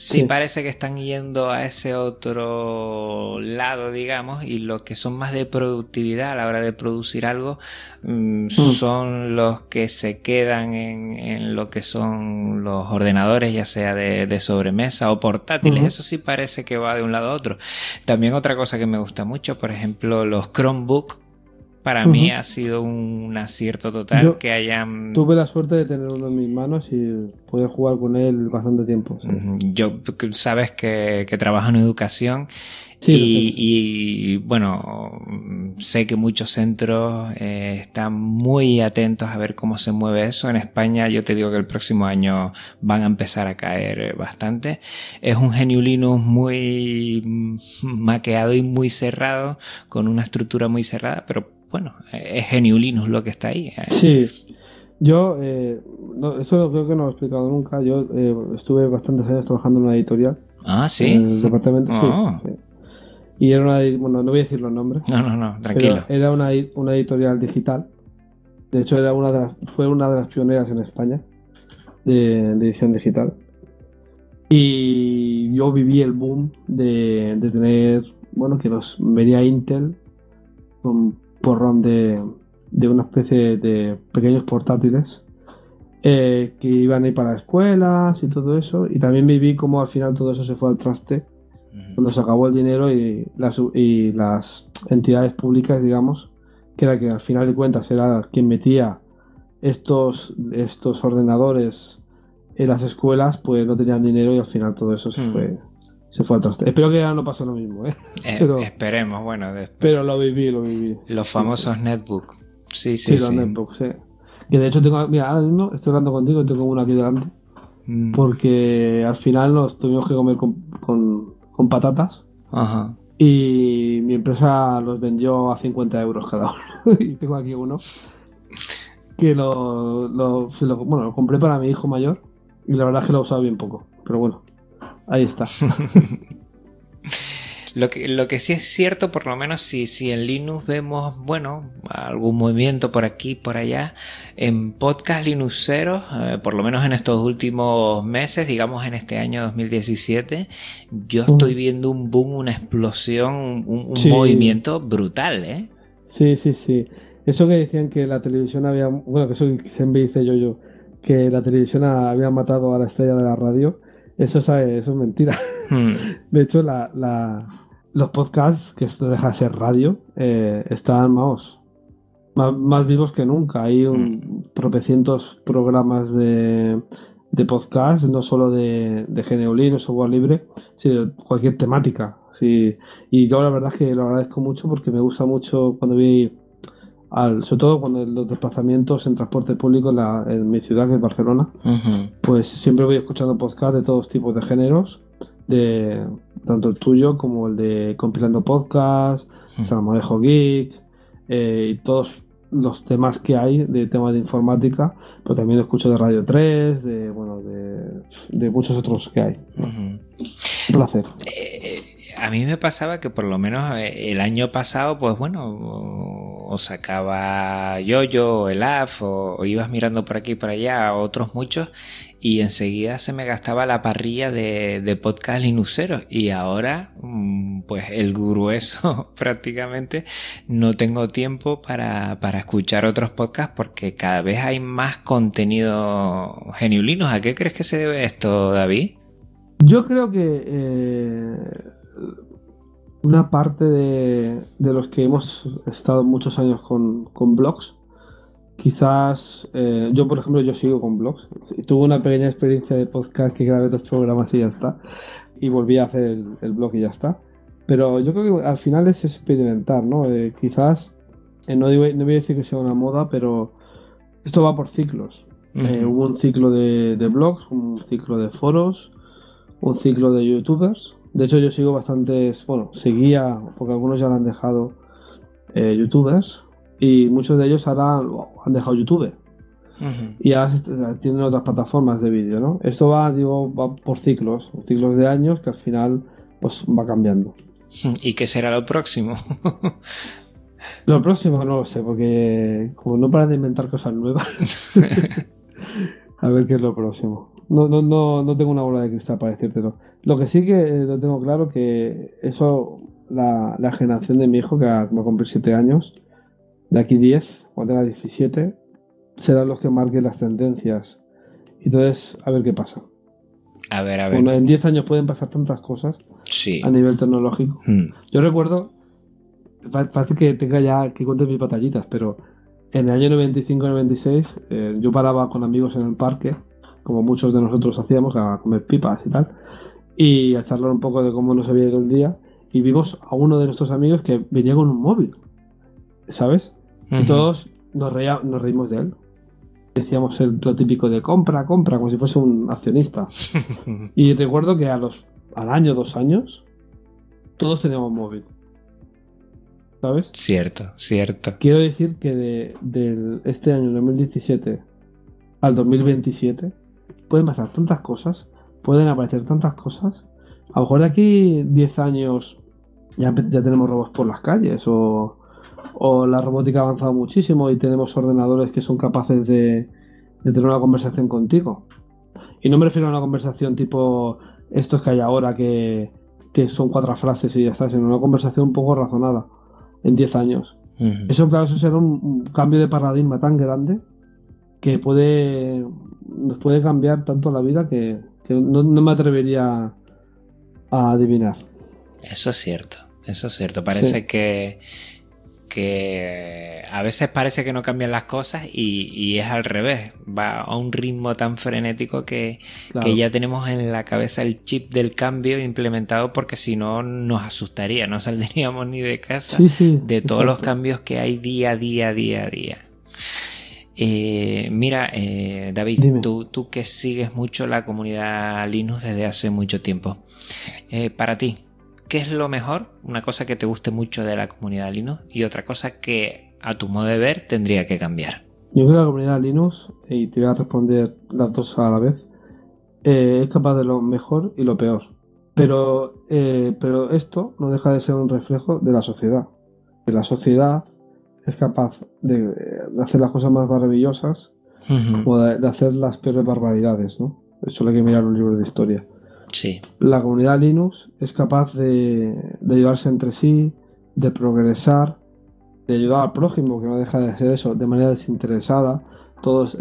Sí, parece que están yendo a ese otro lado, digamos, y los que son más de productividad a la hora de producir algo mm, mm. son los que se quedan en, lo que son los ordenadores, ya sea de, sobremesa o portátiles. Eso sí parece que va de un lado a otro. También otra cosa que me gusta mucho, por ejemplo, los Chromebook para mí ha sido un acierto total que hayan... Tuve la suerte de tener uno en mis manos y pude jugar con él bastante tiempo. Yo, sabes que, que trabajo en educación y, bueno, sé que muchos centros eh, están muy atentos a ver cómo se mueve eso. En España yo te digo que el próximo año van a empezar a caer bastante. Es un genio Linux muy maqueado y muy cerrado, con una estructura muy cerrada, pero bueno, es Geniulinus lo que está ahí. Sí, yo, eh, eso creo que no lo he explicado nunca, yo eh, estuve bastantes años trabajando en una editorial. Ah, sí. En el departamento, sí, sí. Y era una, bueno, no voy a decir los nombres. No, no, no, tranquilo. Era una, una editorial digital. De hecho, era una de las, fue una de las pioneras en España de, de edición digital. Y yo viví el boom de, de tener, bueno, que nos venía Intel con porrón de, de una especie de pequeños portátiles eh, que iban a ir para escuelas y todo eso. Y también viví como al final todo eso se fue al traste cuando se acabó el dinero y las, y las entidades públicas, digamos, que era que al final de cuentas era quien metía estos, estos ordenadores en las escuelas, pues no tenían dinero y al final todo eso se fue se fue al traste. Espero que ya no pase lo mismo, ¿eh? Eh, <laughs> pero- Esperemos, bueno, pero lo viví, lo viví. los famosos netbook. Sí, Sí, sí, los sí. netbooks, sí. Que de hecho tengo, mira, ahora mismo estoy hablando contigo y tengo uno aquí delante, Mm, porque al final nos tuvimos que comer con, con, con patatas Ajá. y mi empresa los vendió a 50 euros cada uno. <laughs> y tengo aquí uno que lo, lo, se lo- bueno, lo compré para mi hijo mayor y la verdad es que lo he usado bien poco. Pero bueno, ahí está. <laughs> Lo que, lo que sí es cierto, por lo menos si, si en Linux vemos, bueno, algún movimiento por aquí, por allá, en podcast Linuxeros, eh, por lo menos en estos últimos meses, digamos en este año 2017, yo estoy viendo un boom, una explosión, un, un Sí. movimiento brutal, ¿eh? Sí, sí, sí. Eso que decían que la televisión había, bueno, que eso siempre dice yo yo, que la televisión había matado a la estrella de la radio, eso, sabe, eso es mentira. Hmm. <laughs> De hecho, la, la- los podcasts, que esto deja de ser radio, eh, están, vamos, más, más vivos que nunca. Hay un, tropecientos programas de, de podcast, no solo de, de GNU Linux, software libre, sino de cualquier temática. Sí. Y yo la verdad es que lo agradezco mucho porque me gusta mucho cuando vi, al, sobre todo cuando los desplazamientos en transporte público en, la- en mi ciudad, que es Barcelona, pues siempre voy escuchando podcasts de todos tipos de géneros, de tanto el tuyo como el de Compilando Podcast, Salmorejo Geek, eh, y todos los temas que hay de temas de informática, pero también escucho de Radio 3, de bueno, de, de muchos otros que hay. Un placer. Eh, a mí me pasaba que por lo menos eh, el año pasado, pues bueno, o, sacaba yo-yo o el AF o, o ibas mirando por aquí y por allá, otros muchos, y enseguida se me gastaba la parrilla de, de podcast linuxeros y ahora, mm, pues el grueso <laughs> prácticamente no tengo tiempo para, para escuchar otros podcasts porque cada vez hay más contenido geniulinos. ¿A qué crees que se debe esto, David? Yo creo que eh, una parte de, de los que hemos estado muchos años con, con blogs, quizás eh, yo por ejemplo yo sigo con blogs, tuve una pequeña experiencia de podcast que grabé dos programas y ya está, y volví a hacer el, el blog y ya está. Pero yo creo que al final es experimentar, ¿no? Eh, quizás, eh, no, digo- no voy a decir que sea una moda, pero esto va por ciclos. Ujú. hubo un ciclo de, de blogs, un ciclo de foros, un ciclo de youtubers. De hecho, yo sigo bastantes, bueno, seguía, porque algunos ya lo han dejado eh, youtubers, y muchos de ellos ahora han dejado YouTube. Y ahora tienen otras plataformas de vídeo, ¿no? Esto va, digo, va por ciclos, ciclos de años que al final pues va cambiando. ¿Y qué será lo próximo? Lo próximo no lo sé, porque como no paran de inventar cosas nuevas, <laughs> <laughs> a ver qué es lo próximo. No, no, no, no tengo una bola de cristal para decírtelo. Lo que sí que eh, lo tengo claro que eso, la, la generación de mi hijo, que va a cumplir 7 años, de aquí 10, cuando tenga 17, serán los que marquen las tendencias. Y entonces, a ver qué pasa. A ver, a ver. Bueno, en 10 años pueden pasar tantas cosas Sí. a nivel tecnológico. Mm. Yo recuerdo, pa- parece que tenga ya que cuente mis batallitas, pero en el año 95-96 eh, yo paraba con amigos en el parque, como muchos de nosotros hacíamos, a comer pipas y tal, y a charlar un poco de cómo nos había ido el día, y vimos a uno de nuestros amigos que venía con un móvil, ¿sabes? Y todos nos, reía- nos reímos de él. Decíamos el, lo típico de compra, compra, como si fuese un accionista. <laughs> Y recuerdo que a los, al año, dos años, todos teníamos móvil. ¿sabes? Cierto, cierto. Quiero decir que de, del este año 2017 al 2027 pueden pasar tantas cosas, pueden aparecer tantas cosas. A lo mejor de aquí 10 años ya, ya tenemos robots por las calles o, o la robótica ha avanzado muchísimo y tenemos ordenadores que son capaces de, de tener una conversación contigo. Y no me refiero a una conversación tipo estos que hay ahora que, que son cuatro frases y ya está, sino una conversación un poco razonada en 10 años. Eso, claro, eso será un, cambio de paradigma tan grande que puede nos puede cambiar tanto la vida que, no, me atrevería a adivinar. Eso es cierto, eso es cierto. Parece que que a veces parece que no cambian las cosas y, es al revés, va a un ritmo tan frenético que, ya tenemos en la cabeza el chip del cambio implementado porque si no nos asustaría, no saldríamos ni de casa de todos los cambios que hay día a día, día a día. Eh, mira, eh, David, tú, tú, que sigues mucho la comunidad Linux desde hace mucho tiempo, eh, para ti, ¿qué es lo mejor? Una cosa que te guste mucho de la comunidad Linux y otra cosa que a tu modo de ver tendría que cambiar. Yo creo que la comunidad Linux, y te voy a responder las dos a la vez, eh, es capaz de lo mejor y lo peor. Pero, eh, pero esto no deja de ser un reflejo de la sociedad. Que la sociedad es capaz de, hacer las cosas más maravillosas como de, hacer las peores barbaridades, ¿no? Eso hay que mirar un libro de historia. Sí. La comunidad Linux es capaz de, ayudarse entre sí, de progresar, de ayudar al prójimo, que no deja de hacer eso de manera desinteresada. Todos,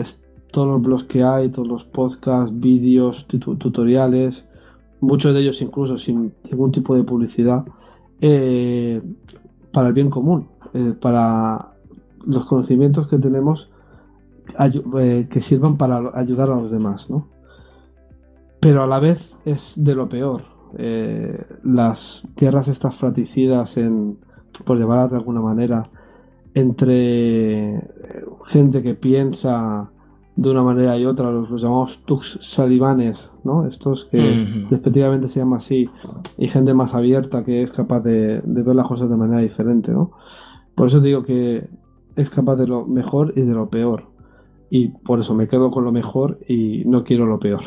todos los blogs que hay, todos los podcasts, vídeos, tutoriales, muchos de ellos incluso sin ningún tipo de publicidad, eh, para el bien común, eh, para los conocimientos que tenemos eh, que sirvan para ayudar a los demás, ¿no? pero a la vez es de lo peor. Eh, las tierras estas fraticidas, en, por llevarlas de alguna manera, entre gente que piensa de una manera y otra, los, llamamos tux salivanes, ¿no? Estos que respectivamente se llama así, y gente más abierta que es capaz de, de, ver las cosas de manera diferente, ¿no? Por eso digo que es capaz de lo mejor y de lo peor. Y por eso me quedo con lo mejor y no quiero lo peor.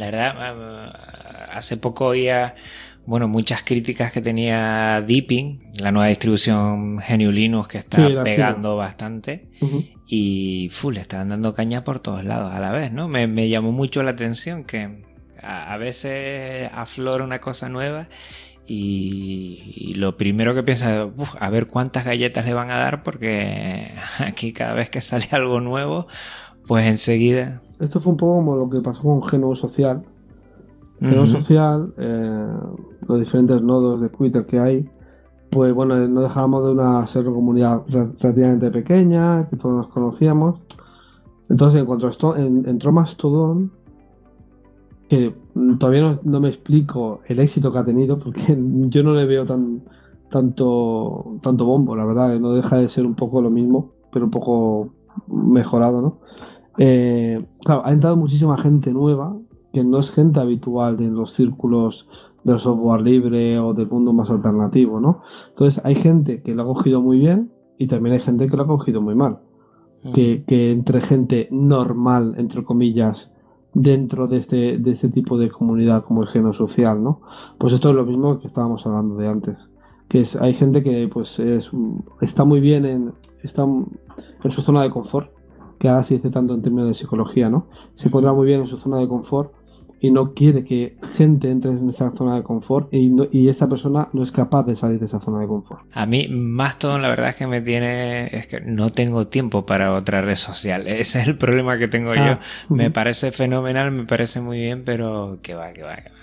La verdad, hace poco oía bueno, muchas críticas que tenía Deepin, la nueva distribución GNU Linux que está pegando bastante. Y full, le están dando caña por todos lados a la vez, ¿no? Me, llamó mucho la atención que a, veces aflora una cosa nueva y, lo primero que piensa es, a ver cuántas galletas le van a dar porque <laughs> aquí cada vez que sale <laughs> algo nuevo, pues enseguida esto fue un poco como lo que pasó con Genoa Social. Genoa Social, eh, los diferentes nodos de Twitter que hay, pues bueno, no dejábamos de una ser una comunidad relativamente pequeña, que todos nos conocíamos. Entonces, en cuanto esto, entró Mastodon, que todavía no, me explico el éxito que ha tenido, porque <laughs> yo no le veo tan tanto tanto bombo, la verdad, no deja de ser un poco lo mismo, pero un poco mejorado, ¿no? Eh, claro, ha entrado muchísima gente nueva, que no es gente habitual de los círculos del software libre o del mundo más alternativo, ¿no? Entonces hay gente que lo ha cogido muy bien y también hay gente que lo ha cogido muy mal. Que, entre gente normal, entre comillas, dentro de este, de este tipo de comunidad como el género social, ¿no? Pues esto es lo mismo que estábamos hablando de antes. Que es, hay gente que pues es, está muy bien en, está en su zona de confort que ahora se dice tanto en términos de psicología, ¿no? Se encuentra muy bien en su zona de confort y no quiere que gente entre en esa zona de confort y, y esa persona no es capaz de salir de esa zona de confort. A mí, más todo, la verdad es que me tiene, es que no tengo tiempo para otra red social. <laughs> Ese es el problema que tengo ah, yo. Me parece fenomenal, me parece muy bien, pero que va, que va, que va.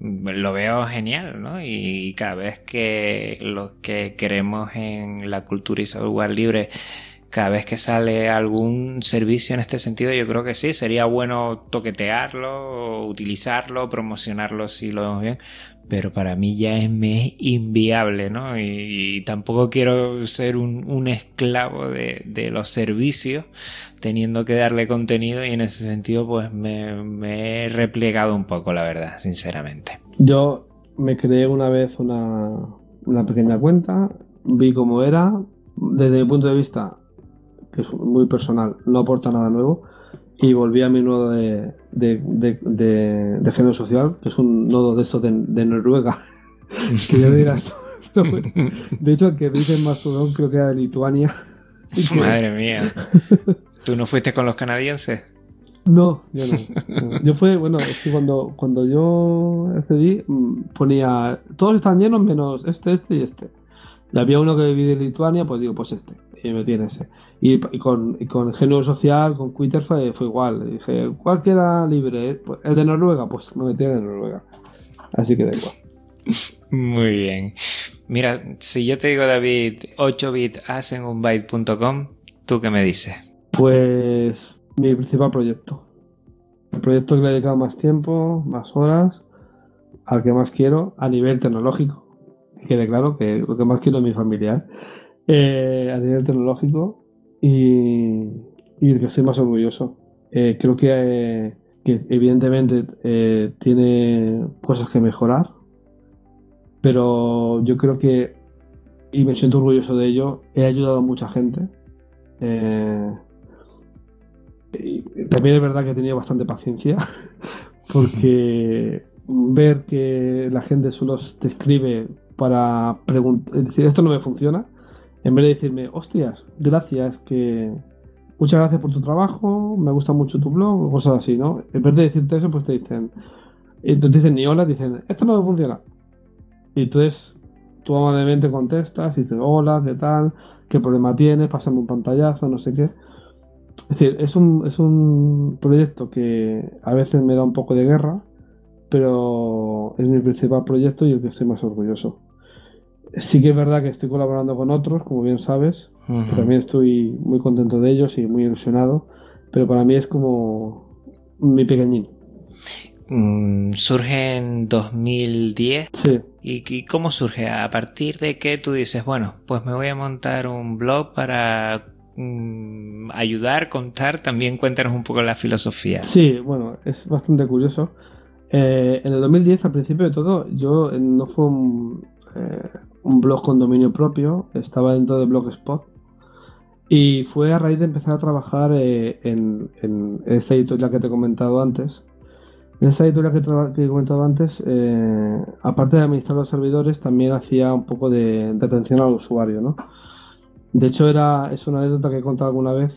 Lo veo genial, ¿no? Y cada vez que los que queremos en la cultura y software libre cada vez que sale algún servicio en este sentido, yo creo que sí, sería bueno toquetearlo, utilizarlo, promocionarlo si lo vemos bien, pero para mí ya es, inviable, ¿no? Y, tampoco quiero ser un, esclavo de, los servicios, teniendo que darle contenido y en ese sentido pues me, he replegado un poco, la verdad, sinceramente. Yo me creé una vez una, una pequeña cuenta, vi cómo era, desde mi punto de vista, que es muy personal, no aporta nada nuevo, y volví a mi nodo de, de, género social, que es un nodo de estos de, Noruega, <laughs> que ya dirás, de hecho, el que dice más creo que era de Lituania. <laughs> Madre mía. ¿Tú no fuiste con los canadienses? No, yo no. Yo fue, bueno, es que cuando, cuando yo accedí mm, ponía, todos están llenos menos este, este y este. Y había uno que vivía en Lituania, pues digo, pues este. Y me en ese. Y, con, y con género social, con Twitter fue, fue igual. Dije, ¿cuál queda libre? Pues, el de Noruega, pues me metí en el de Noruega. Así que da igual. <laughs> Muy bien. Mira, si yo te digo, David, 8 bit hacen un byte.com, ¿tú qué me dices? Pues mi principal proyecto. El proyecto que le he dedicado más tiempo, más horas, al que más quiero a nivel tecnológico. quede claro que lo que más quiero es mi familiar. Eh, a nivel tecnológico y, y que estoy más orgulloso. Eh, creo que, que evidentemente eh, tiene cosas que mejorar, pero yo creo que, y me siento orgulloso de ello, he ayudado a mucha gente. Eh, también es verdad que he tenido bastante paciencia, <laughs> porque ver que la gente solo te escribe para preguntar, decir, esto no me funciona, en vez de decirme, hostias, gracias, que muchas gracias por tu trabajo, me gusta mucho tu blog, o cosas así, ¿no? En vez de decirte eso, pues te dicen, te dicen ni hola, dicen, esto no funciona. Y entonces tú amablemente contestas y dices, hola, ¿qué tal? ¿Qué problema tienes? Pásame un pantallazo, no sé qué. Es decir, es un, es un proyecto que a veces me da un poco de guerra, pero es mi principal proyecto y el que estoy más orgulloso. Sí que es verdad que estoy colaborando con otros, como bien sabes, también estoy muy contento de ellos y muy ilusionado, pero para mí es como mi pequeñín. Mm, surge en 2010. Sí. ¿Y, cómo surge? ¿A partir de que tú dices, bueno, pues me voy a montar un blog para mm, ayudar, contar? También cuéntanos un poco la filosofía. Sí, bueno, es bastante curioso. Eh, en el 2010, al principio de todo, yo eh, no fue un, eh, un blog con dominio propio, estaba dentro de Blogspot. Y fue a raíz de empezar a trabajar en, en esta editorial que te he comentado antes, en esa editorial que, he comentado antes, eh, aparte de administrar los servidores, también hacía un poco de, atención al usuario, ¿no? De hecho, era, es una anécdota que he contado alguna vez.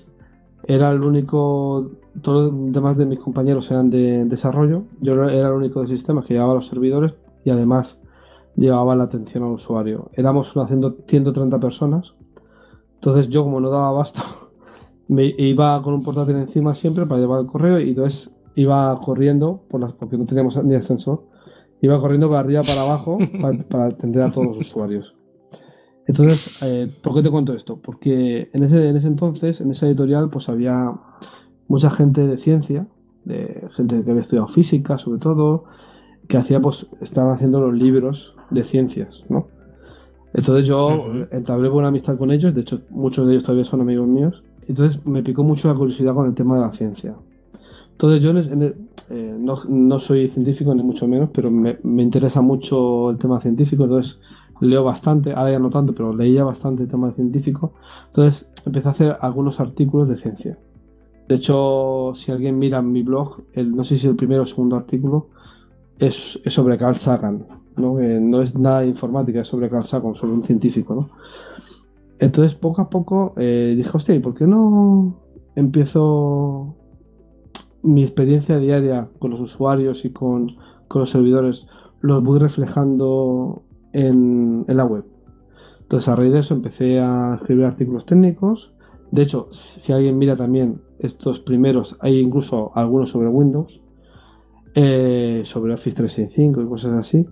Era el único, todos los demás de mis compañeros eran de desarrollo. Yo era el único de sistemas que llevaba los servidores y además llevaba la atención al usuario. Éramos haciendo 130 personas. Entonces yo, como no daba abasto, <laughs> me iba con un portátil encima siempre para llevar el correo y entonces iba corriendo, por las, porque no teníamos ni ascensor, iba corriendo para arriba para abajo <laughs> para, atender a todos los usuarios. Entonces, eh, ¿por qué te cuento esto? Porque en ese, en ese entonces, en esa editorial, pues había mucha gente de ciencia, de gente que había estudiado física, sobre todo, que hacía, pues, estaban haciendo los libros de ciencias, ¿no? Entonces yo entablé buena amistad con ellos, de hecho muchos de ellos todavía son amigos míos. Entonces me picó mucho la curiosidad con el tema de la ciencia. Entonces yo eh, no, no, soy científico ni mucho menos, pero me, interesa mucho el tema científico, entonces leo bastante, ahora ya no tanto, pero leía bastante el tema científico, entonces empecé a hacer algunos artículos de ciencia. De hecho, si alguien mira mi blog, el, no sé si el primero o segundo artículo es, sobre Carl Sagan, ¿no? no es nada de informática, es sobre Carl Sagan, sobre un científico. Entonces, poco a poco eh, dije, hostia, ¿y por qué no empiezo mi experiencia diaria con los usuarios y con, los servidores los voy reflejando en, la web. Entonces a raíz de eso empecé a escribir artículos técnicos. De hecho, si alguien mira también estos primeros, hay incluso algunos sobre Windows, eh, sobre Office 365 y cosas así.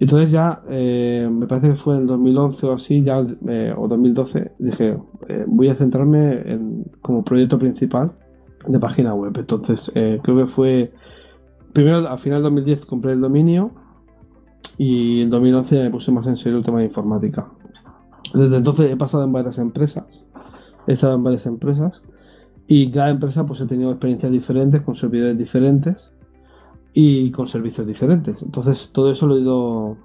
Entonces ya, eh, me parece que fue en 2011 o así, ya, eh, o 2012, dije, voy a centrarme en, como proyecto principal de página web. Entonces, eh, creo que fue. Primero, al final de 2010 compré el dominio y en 2011 me puse más en serio el tema de informática. Desde entonces he pasado en varias empresas, he estado en varias empresas y cada empresa pues he tenido experiencias diferentes, con servidores diferentes y con servicios diferentes. Entonces todo eso lo he ido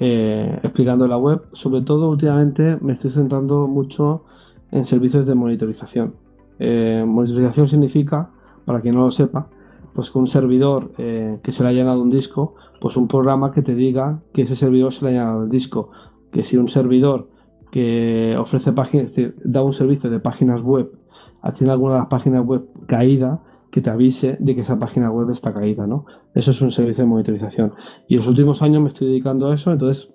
eh, explicando la web. Sobre todo últimamente me estoy centrando mucho en servicios de monitorización. Eh, monitorización significa, para quien no lo sepa, pues que un servidor eh, que se le ha llenado un disco, pues un programa que te diga que ese servidor se le ha llenado el disco. Que si un servidor que ofrece páginas, da un servicio de páginas web, tiene alguna de las páginas web caída, que te avise de que esa página web está caída, ¿no? Eso es un servicio de monitorización. Y en los últimos años me estoy dedicando a eso, entonces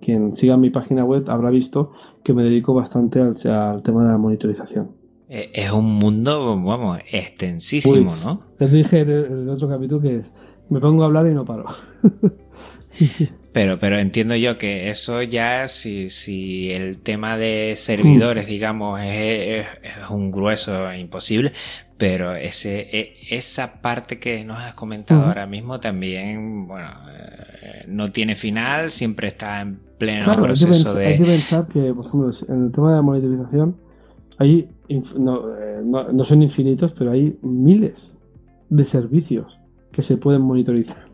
quien siga mi página web habrá visto que me dedico bastante al, tema de la monitorización. Eh, es un mundo, vamos, extensísimo, ¿no? Te dije en el, otro capítulo que me pongo a hablar y no paro. <laughs> Pero, pero entiendo yo que eso ya, si, si el tema de servidores, digamos, es, un grueso imposible, pero ese, e, esa parte que nos has comentado ahora mismo también, bueno, eh, no tiene final, siempre está en pleno proceso de... Hay que pensar que, por ejemplo, en el tema de la monitorización, hay, no, eh, no, no son infinitos, pero hay miles de servicios que se pueden monitorizar.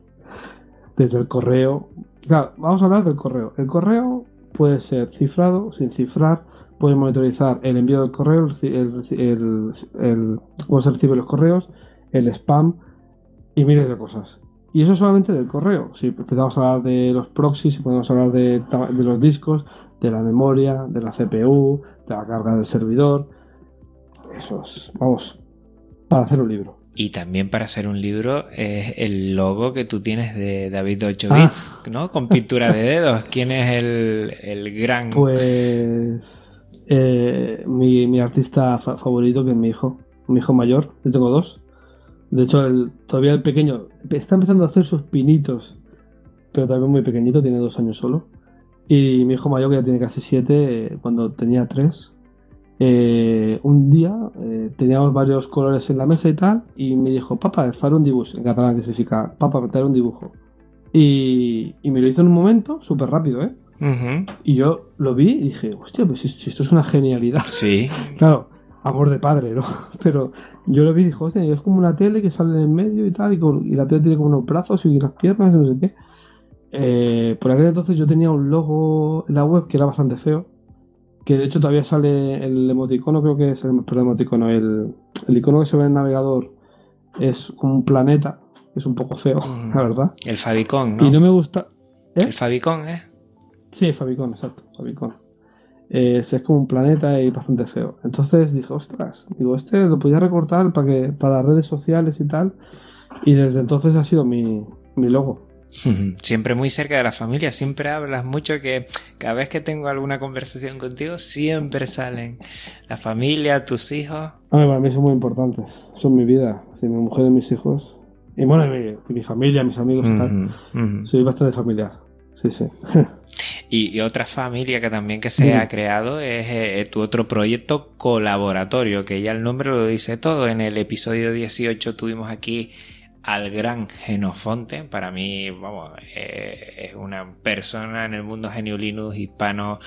Desde el correo. Claro, vamos a hablar del correo. El correo puede ser cifrado, sin cifrar, puede monitorizar el envío del correo, el, el, cómo se reciben los correos, el spam y miles de cosas. Y eso solamente del correo. Si empezamos a hablar de los proxies, podemos hablar de, de los discos, de la memoria, de la CPU, de la carga del servidor. Eso es, vamos, para hacer un libro. Y también para hacer un libro es el logo que tú tienes de David 8 bits, ah. ¿no? Con pintura de dedos. ¿Quién es el, el gran...? Pues eh, mi, mi, artista favorito, que es mi hijo, mi hijo mayor, yo tengo dos. De hecho, el, todavía el pequeño está empezando a hacer sus pinitos, pero también muy pequeñito, tiene dos años solo. Y mi hijo mayor, que ya tiene casi siete, eh, cuando tenía tres, eh, un día teníamos varios colores en la mesa y tal, y me dijo, papá, far un dibujo, en catalán que significa, papá, traer un dibujo. Y, y me lo hizo en un momento, súper rápido, ¿eh? Y yo lo vi y dije, hostia, pues esto es una genialidad. Sí. <laughs> Claro, amor de padre, ¿no? <laughs> Pero yo lo vi y dije, hostia, es como una tele que sale en medio y tal, y, la tele tiene como unos brazos y unas piernas y no sé qué. Eh, por aquel entonces yo tenía un logo en la web que era bastante feo, que de hecho todavía sale el emoticono, creo que es el, emoticono, el, el icono que se ve en el navegador es como un planeta, es un poco feo, la verdad. El Fabicon, ¿no? Y no me gusta... ¿Eh? El Fabicon, ¿eh? Sí, Fabicon, exacto, Fabicon. es como un planeta y bastante feo. Entonces dije, ostras, digo, este lo podía recortar para que para redes sociales y tal. Y desde entonces ha sido mi, mi logo. <laughs> Siempre muy cerca de la familia, siempre hablas mucho que cada vez que tengo alguna conversación contigo, siempre salen la familia, tus hijos. A para mí son muy importantes, son mi vida, mi mujer y mis hijos. Y bueno, mi, familia, mis amigos, soy bastante familiar. Sí, sí. <laughs> Y, otra familia que también que se ha creado es eh, tu otro proyecto colaboratorio, que ya el nombre lo dice todo. En el episodio 18 tuvimos aquí al gran Genofonte. Para mí, vamos, eh, es una persona en el mundo Linux hispano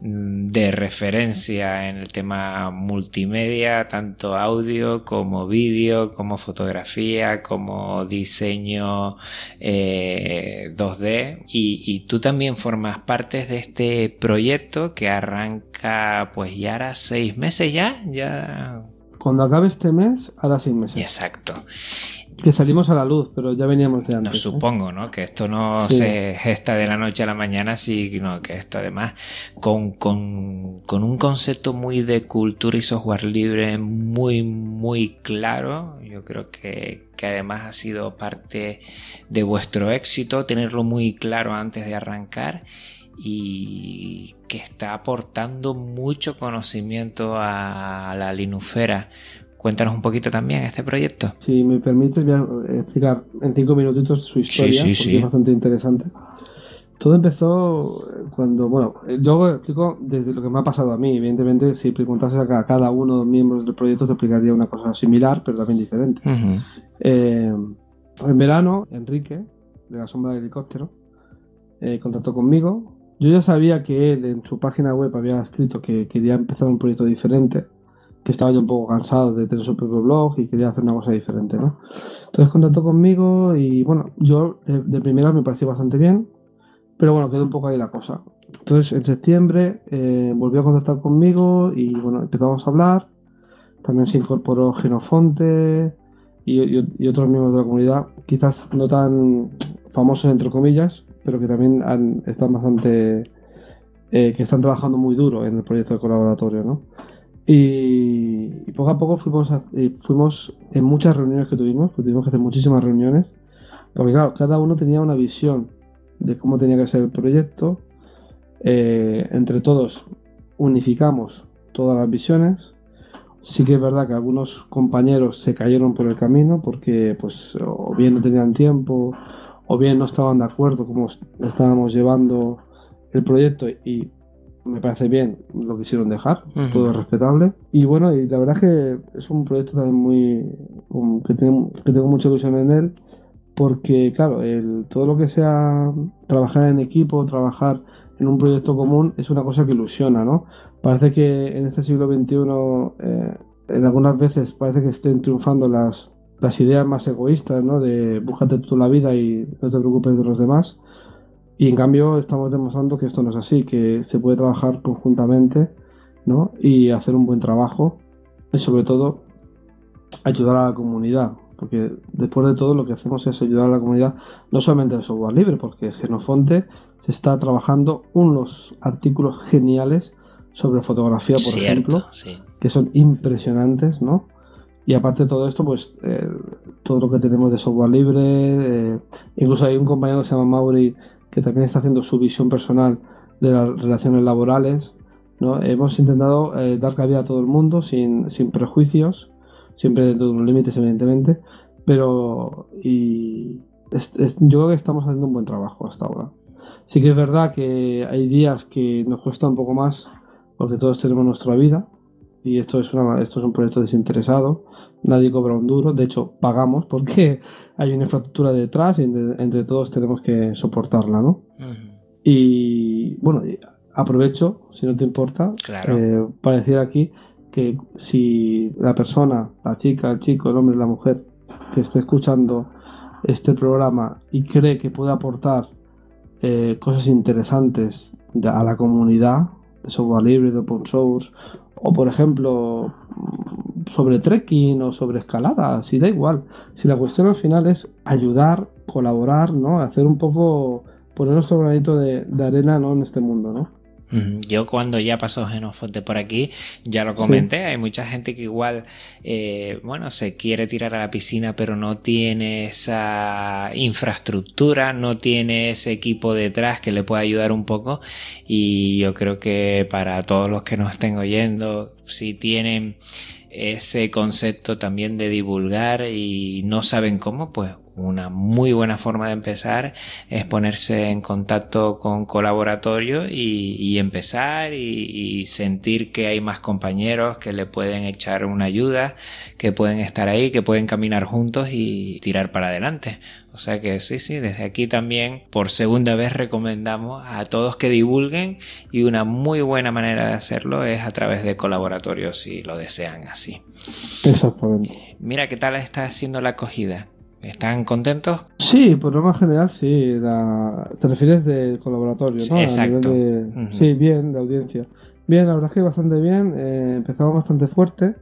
mm, de referencia en el tema multimedia, tanto audio como vídeo, como fotografía, como diseño 2D. Eh, y, y, tú también formas parte de este proyecto que arranca, pues ya hará seis meses ya, ya. Cuando acabe este mes, hará seis meses. Exacto. Que salimos a la luz, pero ya veníamos de antes. No, ¿eh? supongo, ¿no? Que esto no se gesta de la noche a la mañana, sino que esto además con, con, con, un concepto muy de cultura y software libre muy, muy claro. Yo creo que, que además ha sido parte de vuestro éxito, tenerlo muy claro antes de arrancar y que está aportando mucho conocimiento a la linufera Cuéntanos un poquito también este proyecto. Si me permites, voy a explicar en cinco minutitos su historia, porque es bastante interesante. Todo empezó cuando, bueno, yo explico desde lo que me ha pasado a mí. Evidentemente, si preguntases a cada uno de los miembros del proyecto, te explicaría una cosa similar, pero también diferente. Eh, en verano, Enrique, de la sombra del helicóptero, eh, contactó conmigo. Yo ya sabía que él en su página web había escrito que quería empezar un proyecto diferente que estaba yo un poco cansado de tener su propio blog y quería hacer una cosa diferente, ¿no? Entonces contactó conmigo y bueno, yo de, primera me pareció bastante bien. Pero bueno, quedó un poco ahí la cosa. Entonces, en septiembre eh, volvió a contactar conmigo y bueno, empezamos a hablar. También se incorporó Genofonte y, otros miembros de la comunidad, quizás no tan famosos entre comillas, pero que también están bastante, eh, que están trabajando muy duro en el proyecto de colaboratorio, ¿no? Y, poco a poco fuimos, fuimos en muchas reuniones que tuvimos, tuvimos que hacer muchísimas reuniones, porque claro, cada uno tenía una visión de cómo tenía que ser el proyecto. Eh, entre todos unificamos todas las visiones. Sí que es verdad que algunos compañeros se cayeron por el camino porque pues o bien no tenían tiempo o bien no estaban de acuerdo cómo estábamos llevando el proyecto y me parece bien lo quisieron dejar, todo es respetable. Y bueno, y la verdad es que es un proyecto también muy. que, tengo, que tengo mucha ilusión en él, porque claro, el, todo lo que sea trabajar en equipo, trabajar en un proyecto común, es una cosa que ilusiona, ¿no? Parece que en este siglo XXI, eh, en algunas veces parece que estén triunfando las, las ideas más egoístas, ¿no? De búscate tú la vida y no te preocupes de los demás y en cambio estamos demostrando que esto no es así, que se puede trabajar conjuntamente ¿no? y hacer un buen trabajo y sobre todo ayudar a la comunidad. Porque después de todo lo que hacemos es ayudar a la comunidad, no solamente de software libre, porque Genofonte se está trabajando unos artículos geniales sobre fotografía, por ejemplo, que son impresionantes, ¿no? Y aparte de todo esto, pues eh, todo lo que tenemos de software libre, eh, incluso hay un compañero que se llama Mauri que también está haciendo su visión personal de las relaciones laborales. ¿no? Hemos intentado eh, dar cabida a todo el mundo sin, sin prejuicios, siempre dentro de unos límites, evidentemente, pero y yo creo que estamos haciendo un buen trabajo hasta ahora. Sí que es verdad que hay días que nos cuesta un poco más porque todos tenemos nuestra vida y esto es, una, esto es un proyecto desinteresado, nadie cobra un duro, de hecho pagamos porque <laughs> hay una infraestructura detrás y entre, todos tenemos que soportarla, ¿no? Y bueno, aprovecho, si no te importa, eh, para decir aquí que si la persona, la chica, el chico, el hombre, la mujer que esté escuchando este programa y cree que puede aportar eh, cosas interesantes a la comunidad de software libre, de open source, o por ejemplo sobre trekking o sobre escalada, si da igual. Si la cuestión al final es ayudar, colaborar, ¿no? Hacer un poco, poner nuestro granito de, arena, ¿no? En este mundo, ¿no? Yo cuando ya pasó Genofonte por aquí, ya lo comenté, hay mucha gente que igual, eh, bueno, se quiere tirar a la piscina, pero no tiene esa infraestructura, no tiene ese equipo detrás que le pueda ayudar un poco. Y yo creo que para todos los que nos estén oyendo, si tienen ese concepto también de divulgar y no saben cómo, pues una muy buena forma de empezar es ponerse en contacto con colaboratorio y, empezar y, sentir que hay más compañeros que le pueden echar una ayuda, que pueden estar ahí, que pueden caminar juntos y tirar para adelante. O sea que sí, sí, desde aquí también por segunda vez recomendamos a todos que divulguen y una muy buena manera de hacerlo es a través de colaboratorios si lo desean así. Exactamente. Mira qué tal está haciendo la acogida. ¿Están contentos? Sí, por lo más general sí. Te refieres de colaboratorio, ¿no? exacto. Sí, bien, de audiencia. Bien, la verdad es que bastante bien. Eh, empezamos bastante fuerte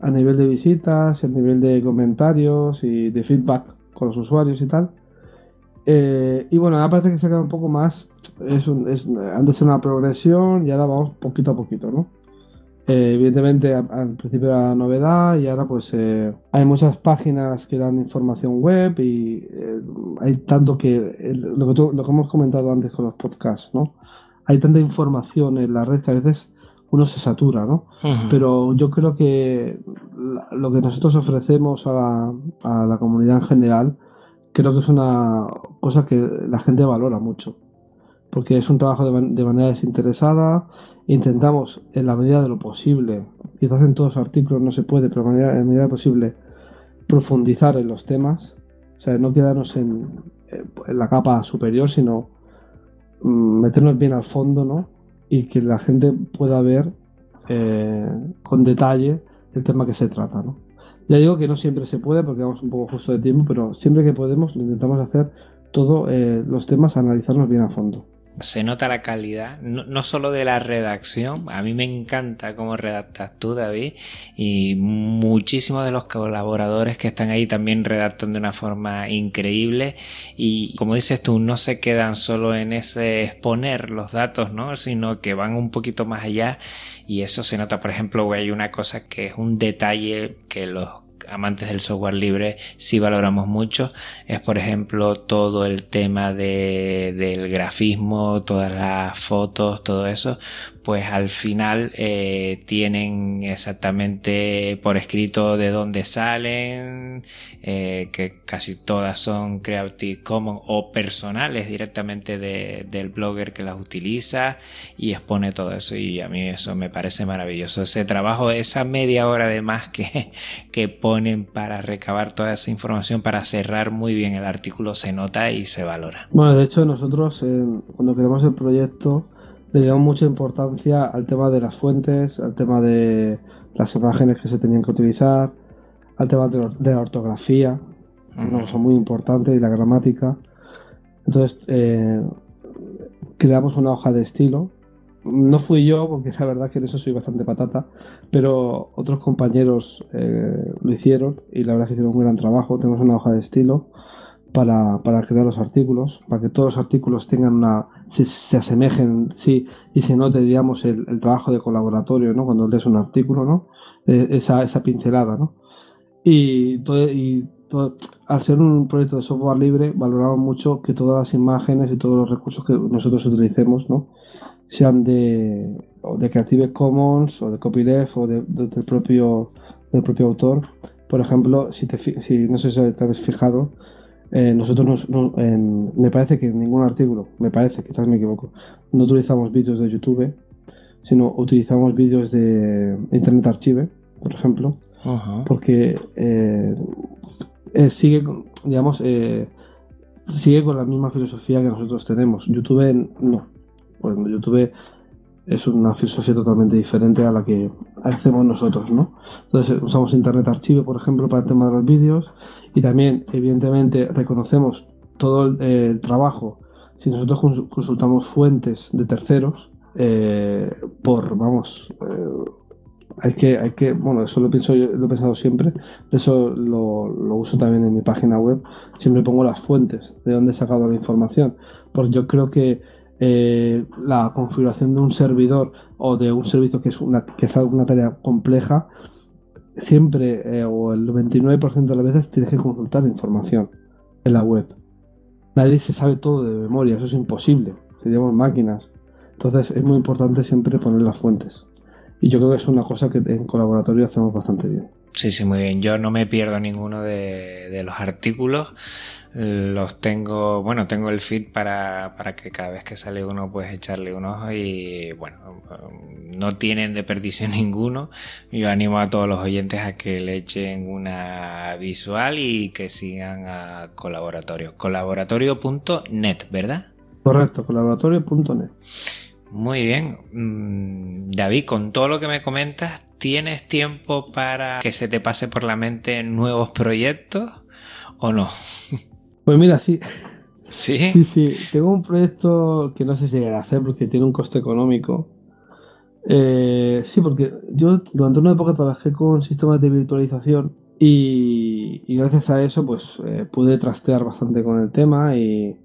a nivel de visitas, a nivel de comentarios y de feedback con los usuarios y tal. Eh, y bueno, ahora parece que se queda un poco más. Es, un, es antes una progresión y ahora vamos poquito a poquito, ¿no? Eh, evidentemente al principio era la novedad y ahora pues eh, hay muchas páginas que dan información web y eh, hay tanto que lo, que lo que hemos comentado antes con los podcasts, ¿no? Hay tanta información en la red que a veces uno se satura, ¿no? Pero yo creo que lo que nosotros ofrecemos a la, a la comunidad en general creo que es una cosa que la gente valora mucho porque es un trabajo de, de manera desinteresada intentamos en la medida de lo posible, quizás en todos los artículos no se puede, pero en la medida, posible profundizar en los temas, o sea, no quedarnos en, la capa superior, sino mm, meternos bien al fondo, ¿no? Y que la gente pueda ver eh, con detalle el tema que se trata, ¿no? Ya digo que no siempre se puede porque vamos un poco justo de tiempo, pero siempre que podemos lo intentamos hacer todos los temas, analizarlos bien a fondo se nota la calidad, no, solo de la redacción, a mí me encanta cómo redactas tú, David, y muchísimos de los colaboradores que están ahí también redactan de una forma increíble y como dices tú, no se quedan solo en ese exponer los datos, ¿no? sino que van un poquito más allá y eso se nota, por ejemplo, hay una cosa que es un detalle que los amantes del software libre sí valoramos mucho. Es por ejemplo todo el tema de, del grafismo todas las fotos todo eso pues al final eh, tienen exactamente por escrito de dónde salen, eh, que casi todas son Creative Commons o personales directamente de, del blogger que las utiliza y expone todo eso y a mí eso me parece maravilloso. Ese trabajo, esa media hora de más que, <laughs> que ponen para recabar toda esa información, para cerrar muy bien el artículo, se nota y se valora. Bueno, de hecho nosotros cuando creamos el proyecto, le damos mucha importancia al tema de las fuentes, al tema de las imágenes que se tenían que utilizar, al tema de, la ortografía, una cosa muy importante, y la gramática. Entonces, eh, creamos una hoja de estilo. No fui yo, porque es la verdad que en eso soy bastante patata, pero otros compañeros eh, lo hicieron y la verdad que hicieron un gran trabajo. Tenemos una hoja de estilo para, para crear los artículos, para que todos los artículos tengan una se, asemejen sí, y se note, digamos, el, trabajo de colaboratorio, ¿no? Cuando lees un artículo, ¿no? Eh, esa, esa pincelada, ¿no? Y, todo, y todo, al ser un proyecto de software libre, valoramos mucho que todas las imágenes y todos los recursos que nosotros utilicemos, ¿no? Sean de, de Creative Commons o de copyleft o de, del, propio, del propio autor. Por ejemplo, si, te, si no sé si te habéis fijado, eh, nosotros me parece que en ningún artículo, me parece, quizás me equivoco, no utilizamos vídeos de YouTube, sino utilizamos vídeos de Internet Archive, por ejemplo, porque eh, eh, sigue, digamos, sigue con la misma filosofía que nosotros tenemos. YouTube no, pues YouTube es una filosofía totalmente diferente a la que hacemos nosotros, ¿no? Entonces usamos Internet Archive, por ejemplo, para el tema de los vídeos y también, evidentemente, reconocemos todo el, trabajo. Si nosotros consultamos fuentes de terceros, eh, por, vamos, eh, hay que, hay que, bueno, eso lo pienso lo he pensado siempre, eso lo, lo, uso también en mi página web, siempre pongo las fuentes de dónde he sacado la información, porque yo creo que eh, la configuración de un servidor o de un servicio que es una, que es una tarea compleja, siempre eh, o el 99% de las veces tienes que consultar información en la web. Nadie se sabe todo de memoria, eso es imposible. Tenemos máquinas. Entonces es muy importante siempre poner las fuentes. Y yo creo que es una cosa que en colaboratorio hacemos bastante bien. Sí, sí, muy bien. Yo no me pierdo ninguno de, de los artículos los tengo, bueno, tengo el feed para, para que cada vez que sale uno pues echarle un ojo y bueno, no tienen de perdición <laughs> ninguno. Yo animo a todos los oyentes a que le echen una visual y que sigan a colaboratorio. Colaboratorio.net, ¿verdad? Correcto, colaboratorio.net. Muy bien. Mm, David, con todo lo que me comentas, ¿tienes tiempo para que se te pase por la mente nuevos proyectos o no? <laughs> Pues mira, sí. ¿Sí? Sí, sí. Tengo un proyecto que no sé si llegará a hacer porque tiene un coste económico. Eh, sí, porque yo durante una época trabajé con sistemas de virtualización y, gracias a eso pues eh, pude trastear bastante con el tema y,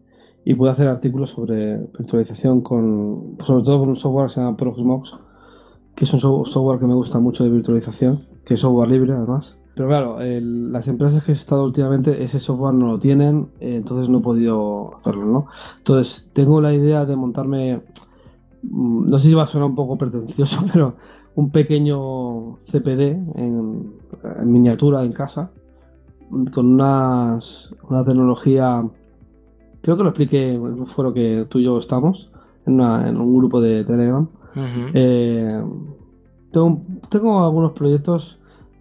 pude hacer artículos sobre virtualización con sobre todo con un software que se llama Proxmox que es un software que me gusta mucho de virtualización que es software libre además pero claro, las empresas que he estado últimamente ese software no lo tienen, eh, entonces no he podido hacerlo, ¿no? Entonces tengo la idea de montarme, mm, no sé si va a sonar un poco pretencioso, <laughs> pero un pequeño CPD en, miniatura en casa, con unas, una tecnología, creo que lo expliqué en un foro que tú y yo estamos, en, un grupo de Telegram. Eh, tengo, tengo algunos proyectos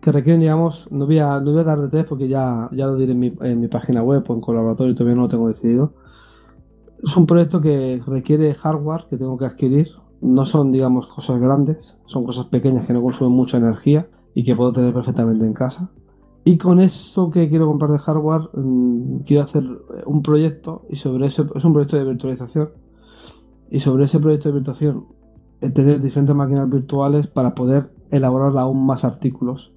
que requieren, digamos, no voy a, no voy a dar detalles porque ya, ya lo diré en mi, en mi página web o en colaboratorio, todavía no lo tengo decidido. Es un proyecto que requiere hardware que tengo que adquirir. No son, digamos, cosas grandes, son cosas pequeñas que no consumen mucha energía y que puedo tener perfectamente en casa. Y con eso que quiero comprar de hardware, mm, quiero hacer un proyecto y sobre ese es un proyecto de virtualización. Y sobre ese proyecto de virtualización tener diferentes máquinas virtuales para poder elaborar aún más artículos,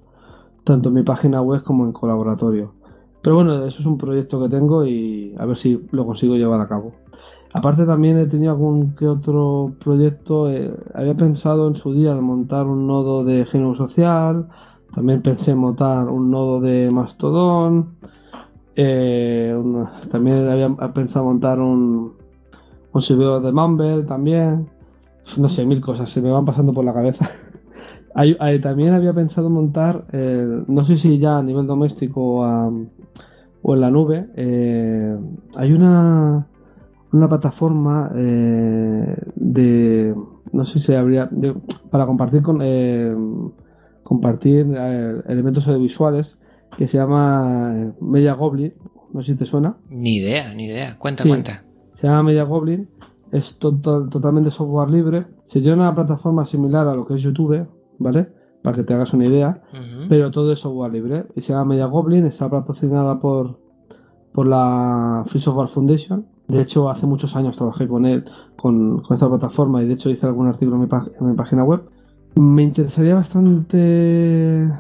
tanto en mi página web como en colaboratorio. Pero bueno, eso es un proyecto que tengo y a ver si lo consigo llevar a cabo. Aparte también he tenido algún que otro proyecto, eh, había pensado en su día de montar un nodo de género social, también pensé en montar un nodo de Mastodon, eh, también había pensado montar un, un servidor de Mumble también, no sé, mil cosas, se me van pasando por la cabeza. <laughs> también había pensado montar, eh, no sé si ya a nivel doméstico o, en la nube, hay una una plataforma eh, de no sé si habría para compartir con eh, compartir eh, elementos audiovisuales que se llama Media Goblin no sé si te suena. Ni idea ni idea. Cuenta cuenta. Se llama Media Goblin es totalmente software libre. Sería una plataforma similar a lo que es YouTube vale para que te hagas una idea. Pero todo es software libre. Y se llama Media Goblin. Está patrocinada por por la Free Software Foundation. De hecho, hace muchos años trabajé con él, con, esta plataforma, y de hecho hice algún artículo en mi, página web. Me interesaría bastante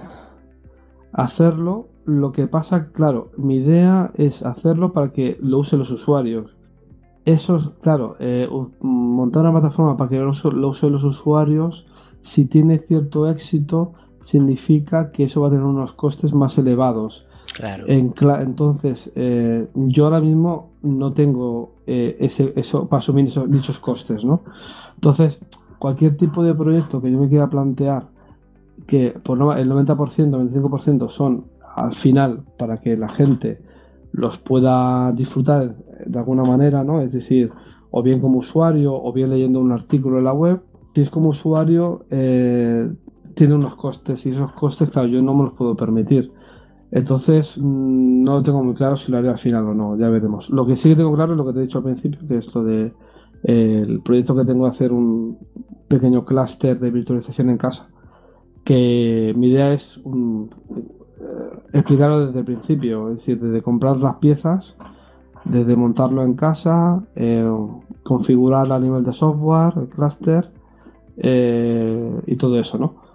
hacerlo. Lo que pasa, claro, mi idea es hacerlo para que lo usen los usuarios. Eso, claro, eh, montar una plataforma para que lo, lo usen los usuarios, si tiene cierto éxito, significa que eso va a tener unos costes más elevados entonces, eh, yo ahora mismo no tengo eh, ese, eso para asumir esos, dichos costes, ¿no? Entonces, cualquier tipo de proyecto que yo me quiera plantear, que por el 90%, 95% son al final para que la gente los pueda disfrutar de alguna manera, ¿no? Es decir, o bien como usuario, o bien leyendo un artículo en la web. Si es como usuario, eh, tiene unos costes y esos costes, claro, yo no me los puedo permitir. Entonces, mm, no tengo muy claro si lo haré al final o no, ya veremos. Lo que sí que tengo claro es lo que te he dicho al principio, que esto de el proyecto que tengo de hacer un pequeño clúster de virtualización en casa, que mi idea es eh, explicarlo desde el principio, es decir, desde comprar las piezas, desde montarlo en casa, eh, configurar a nivel de software, el clúster eh, y todo eso, ¿no?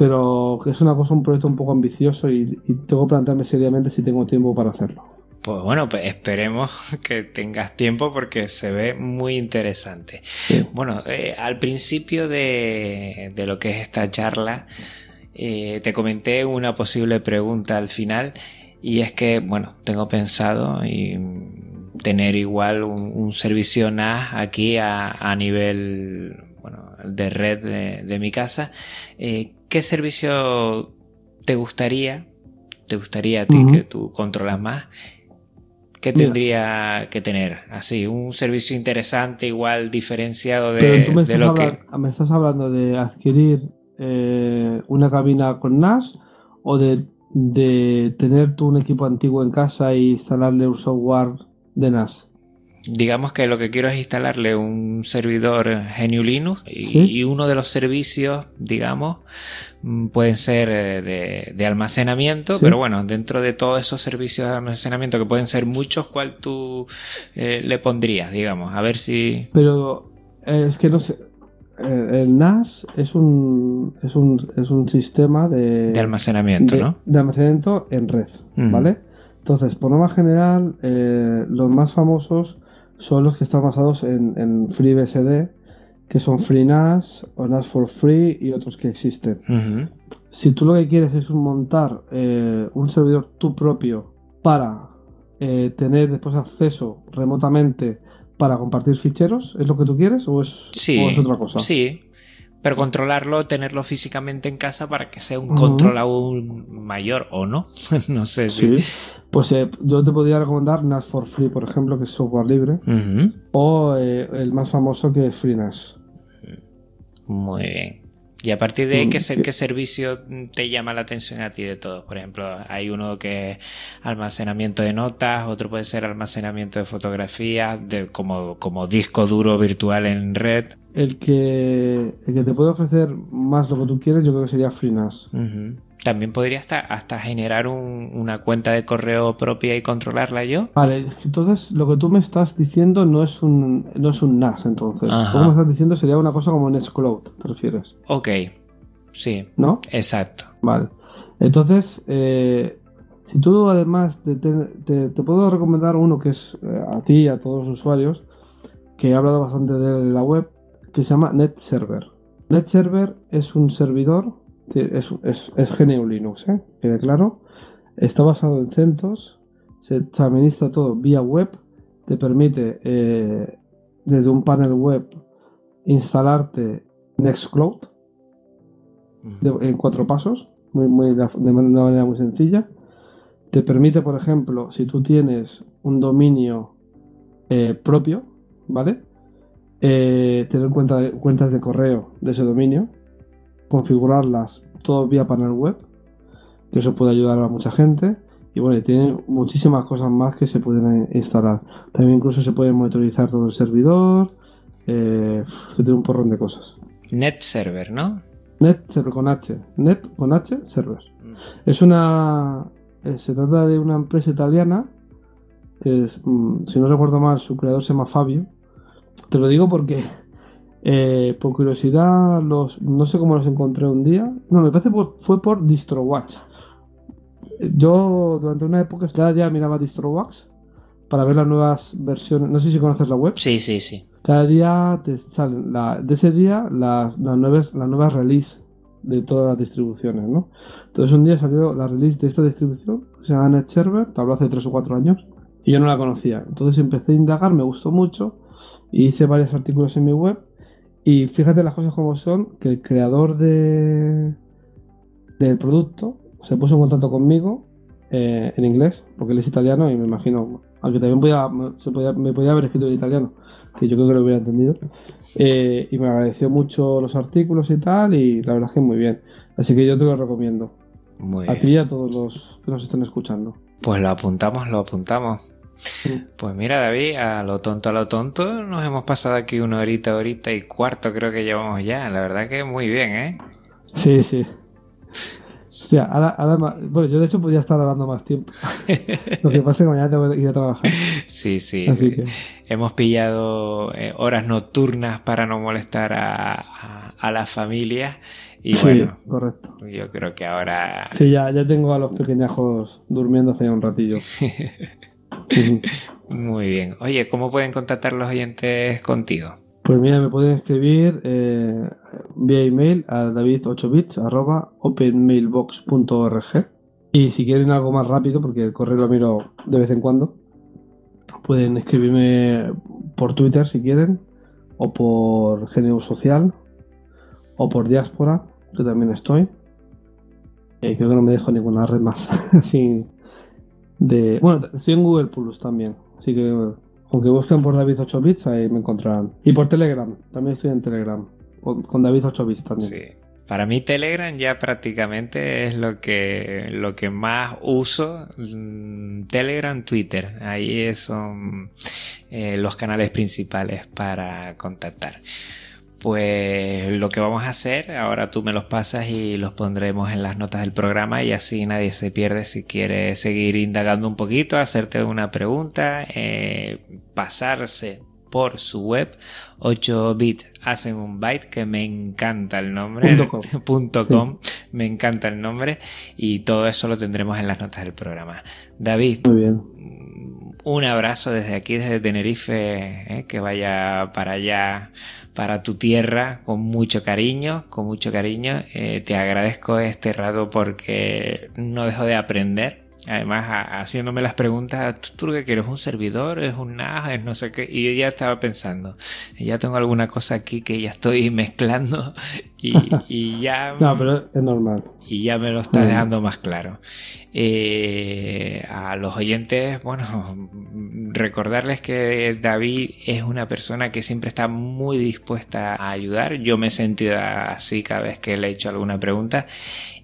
pero que es una cosa, un proyecto un poco ambicioso y, tengo que plantearme seriamente si tengo tiempo para hacerlo. Pues bueno, pues esperemos <laughs> que tengas tiempo porque se ve muy interesante. Bueno, eh, al principio de, lo que es esta charla, eh, te comenté una posible pregunta al final y es que, bueno, tengo pensado y tener igual un, servicio NAS aquí a, nivel bueno, de red de, mi casa. Eh, ¿qué servicio te gustaría, te gustaría a ti que tú controlas más? ¿Qué tendría que tener? Así, un servicio interesante, igual diferenciado de, lo que... ¿Me estás hablando de adquirir eh, una cabina con NAS o de, de tener tú un equipo antiguo en casa e instalarle un software de NAS? digamos que lo que quiero es instalarle un servidor GNU Linux y, uno de los servicios, digamos, mm, pueden ser eh, de, almacenamiento, pero bueno, dentro de todos esos servicios de almacenamiento que pueden ser muchos, ¿cuál tú eh, le pondrías, digamos? A ver si... Pero eh, es que no sé. El NAS es un, es un, es un sistema de... De almacenamiento, ¿no? De almacenamiento en red, ¿vale? Entonces, por norma general, los más famosos son los que están basados en, FreeBSD, que son FreeNAS o NAS for Free y otros que existen. Si tú lo que quieres es montar eh, un servidor tú propio para eh, tener después acceso remotamente para compartir ficheros, ¿es lo que tú quieres o es, otra cosa? Sí, pero controlarlo, tenerlo físicamente en casa para que sea un control aún mayor o no. <laughs> no sé si. Pues eh, yo te podría recomendar NAS for Free, por ejemplo, que es software libre, o eh, el más famoso que es FreeNAS. Muy bien. Y a partir de mm, ¿qué, qué servicio te llama la atención a ti de todos. Por ejemplo, hay uno que es almacenamiento de notas, otro puede ser almacenamiento de fotografías, de, como, como disco duro virtual en red. El que, el que te puede ofrecer más lo que tú quieres, yo creo que sería FreeNAS. También podría hasta, hasta generar una cuenta de correo propia y controlarla yo. Vale, entonces lo que tú me estás diciendo no es un, no es un NAS, entonces. Lo que me estás diciendo sería una cosa como Nextcloud, ¿te refieres? Ok, sí. ¿No? Exacto. Vale. Entonces, eh, si tú además te, te, puedo recomendar uno que es eh, a ti y a todos los usuarios, que he hablado bastante de la web, que se llama NetServer. NetServer es un servidor es, es, GNU Linux, ¿eh? Quede claro. Está basado en CentOS, se, administra todo vía web, te permite eh, desde un panel web instalarte Nextcloud en cuatro pasos, muy, muy, de una manera muy sencilla. Te permite, por ejemplo, si tú tienes un dominio eh, propio, ¿vale? Eh, tener cuenta cuentas de correo de ese dominio configurarlas todo vía panel web, que eso puede ayudar a mucha gente. Y bueno, tiene muchísimas cosas más que se pueden instalar. También incluso se puede monitorizar todo el servidor. Eh, tiene un porrón de cosas. Net server, ¿no? Net server con H. Net con H server. Mm. Es una. Eh, se trata de una empresa italiana. Que es, mm, si no recuerdo mal, su creador se llama Fabio. Te lo digo porque eh, por curiosidad, los, no sé cómo los encontré un día. No, me parece que fue por DistroWatch. Yo durante una época cada día miraba DistroWatch para ver las nuevas versiones. No sé si conoces la web. Sí, sí, sí. Cada día te salen de ese día las, nuevas, las nuevas release de todas las distribuciones, ¿no? Entonces un día salió la release de esta distribución, se llama NetServer, te habló hace 3 o 4 años, y yo no la conocía. Entonces empecé a indagar, me gustó mucho, hice varios artículos en mi web, y fíjate las cosas como son, que el creador de del producto se puso en contacto conmigo eh, en inglés, porque él es italiano y me imagino, aunque también podía, se podía, me podía haber escrito en italiano, que yo creo que lo hubiera entendido. Eh, y me agradeció mucho los artículos y tal, y la verdad es que muy bien. Así que yo te lo recomiendo. Muy a ti y a todos los que nos están escuchando. Pues lo apuntamos, lo apuntamos. Pues mira, David, a lo tonto, a lo tonto, nos hemos pasado aquí una horita, horita y cuarto, creo que llevamos ya. La verdad que muy bien, ¿eh? Sí, sí. bueno, yo de hecho podría estar hablando más tiempo. <laughs> Lo que pasa es que mañana tengo que ir a trabajar. Sí, sí. Hemos pillado eh, horas nocturnas para no molestar a, a, la familia. Y bueno, correcto. yo creo que ahora. Sí, ya, ya tengo a los pequeñajos durmiendo hace un ratillo. <laughs> Muy bien. Oye, ¿cómo pueden contactar los oyentes contigo? Pues mira, me pueden escribir eh, vía email a david8bits.openmailbox.org y si quieren algo más rápido, porque el correo lo miro de vez en cuando, pueden escribirme por Twitter si quieren, o por GNU Social, o por Diáspora, que también estoy. Eh, creo que no me dejo ninguna red más. <laughs> de bueno estoy en Google Plus también así que aunque busquen por David 8 bits ahí me encontrarán. Y por Telegram también estoy en Telegram con, David 8 bits también. Sí. Para mí Telegram ya prácticamente es lo que lo que más uso mm, Telegram Twitter. Ahí son eh, los canales principales para contactar pues lo que vamos a hacer, ahora tú me los pasas y los pondremos en las notas del programa y así nadie se pierde si quiere seguir indagando un poquito, hacerte una pregunta, eh, pasarse por su web. 8 bit hacen un byte que me encanta el nombre. <laughs> Punto com, me encanta el nombre y todo eso lo tendremos en las notas del programa. David muy bien un abrazo desde aquí, desde Tenerife, eh, que vaya para allá, para tu tierra, con mucho cariño, con mucho cariño. Eh, te agradezco este rato porque no dejo de aprender Además, haciéndome las preguntas, ¿tú lo que quieres? ¿Un servidor? ¿Es un NAS? ¿Es no sé qué? Y yo ya estaba pensando, ya tengo alguna cosa aquí que ya estoy <laughs> mezclando y, ya... <laughs> no, pero es normal. Y ya me lo está dejando más claro. Eh, a los oyentes, bueno, <laughs> recordarles que David es una persona que siempre está muy dispuesta a ayudar. Yo me he sentido así cada vez que le he hecho alguna pregunta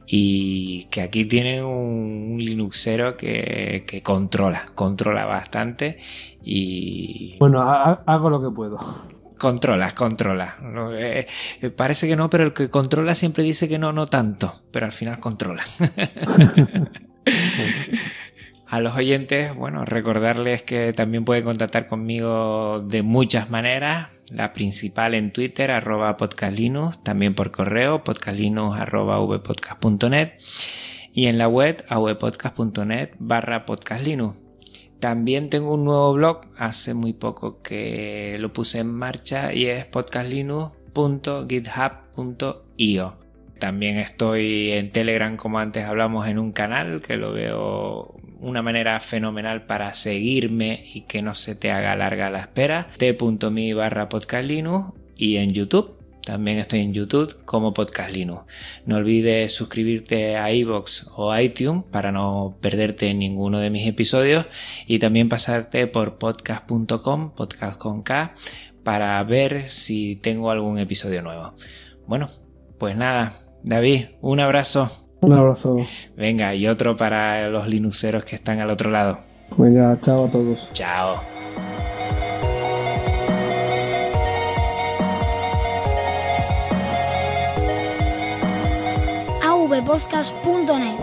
y que aquí tiene un, Linuxero que, controla, controla bastante y... Bueno, hago lo que puedo. Controlas, controla. Eh, eh, parece que no, pero el que controla siempre dice que no, no tanto, pero al final controla. <laughs> <laughs> A los oyentes, bueno, recordarles que también pueden contactar conmigo de muchas maneras. La principal en Twitter, arroba podcastlinux, también por correo, podcastlinux y en la web, avpodcast.net barra podcastlinux. También tengo un nuevo blog, hace muy poco que lo puse en marcha y es podcastlinux.github.io. También estoy en Telegram, como antes hablamos, en un canal que lo veo una manera fenomenal para seguirme y que no se te haga larga la espera. t.me barra podcastlinux y en YouTube. También estoy en YouTube como Podcast Linux. No olvides suscribirte a iVoox o iTunes para no perderte ninguno de mis episodios y también pasarte por podcast.com, podcast con K, para ver si tengo algún episodio nuevo. Bueno, pues nada, David, un abrazo. Un abrazo. Venga, y otro para los linuxeros que están al otro lado. Venga, chao a todos. Chao. avpodcast.net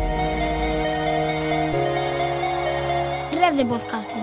Red de podcasting.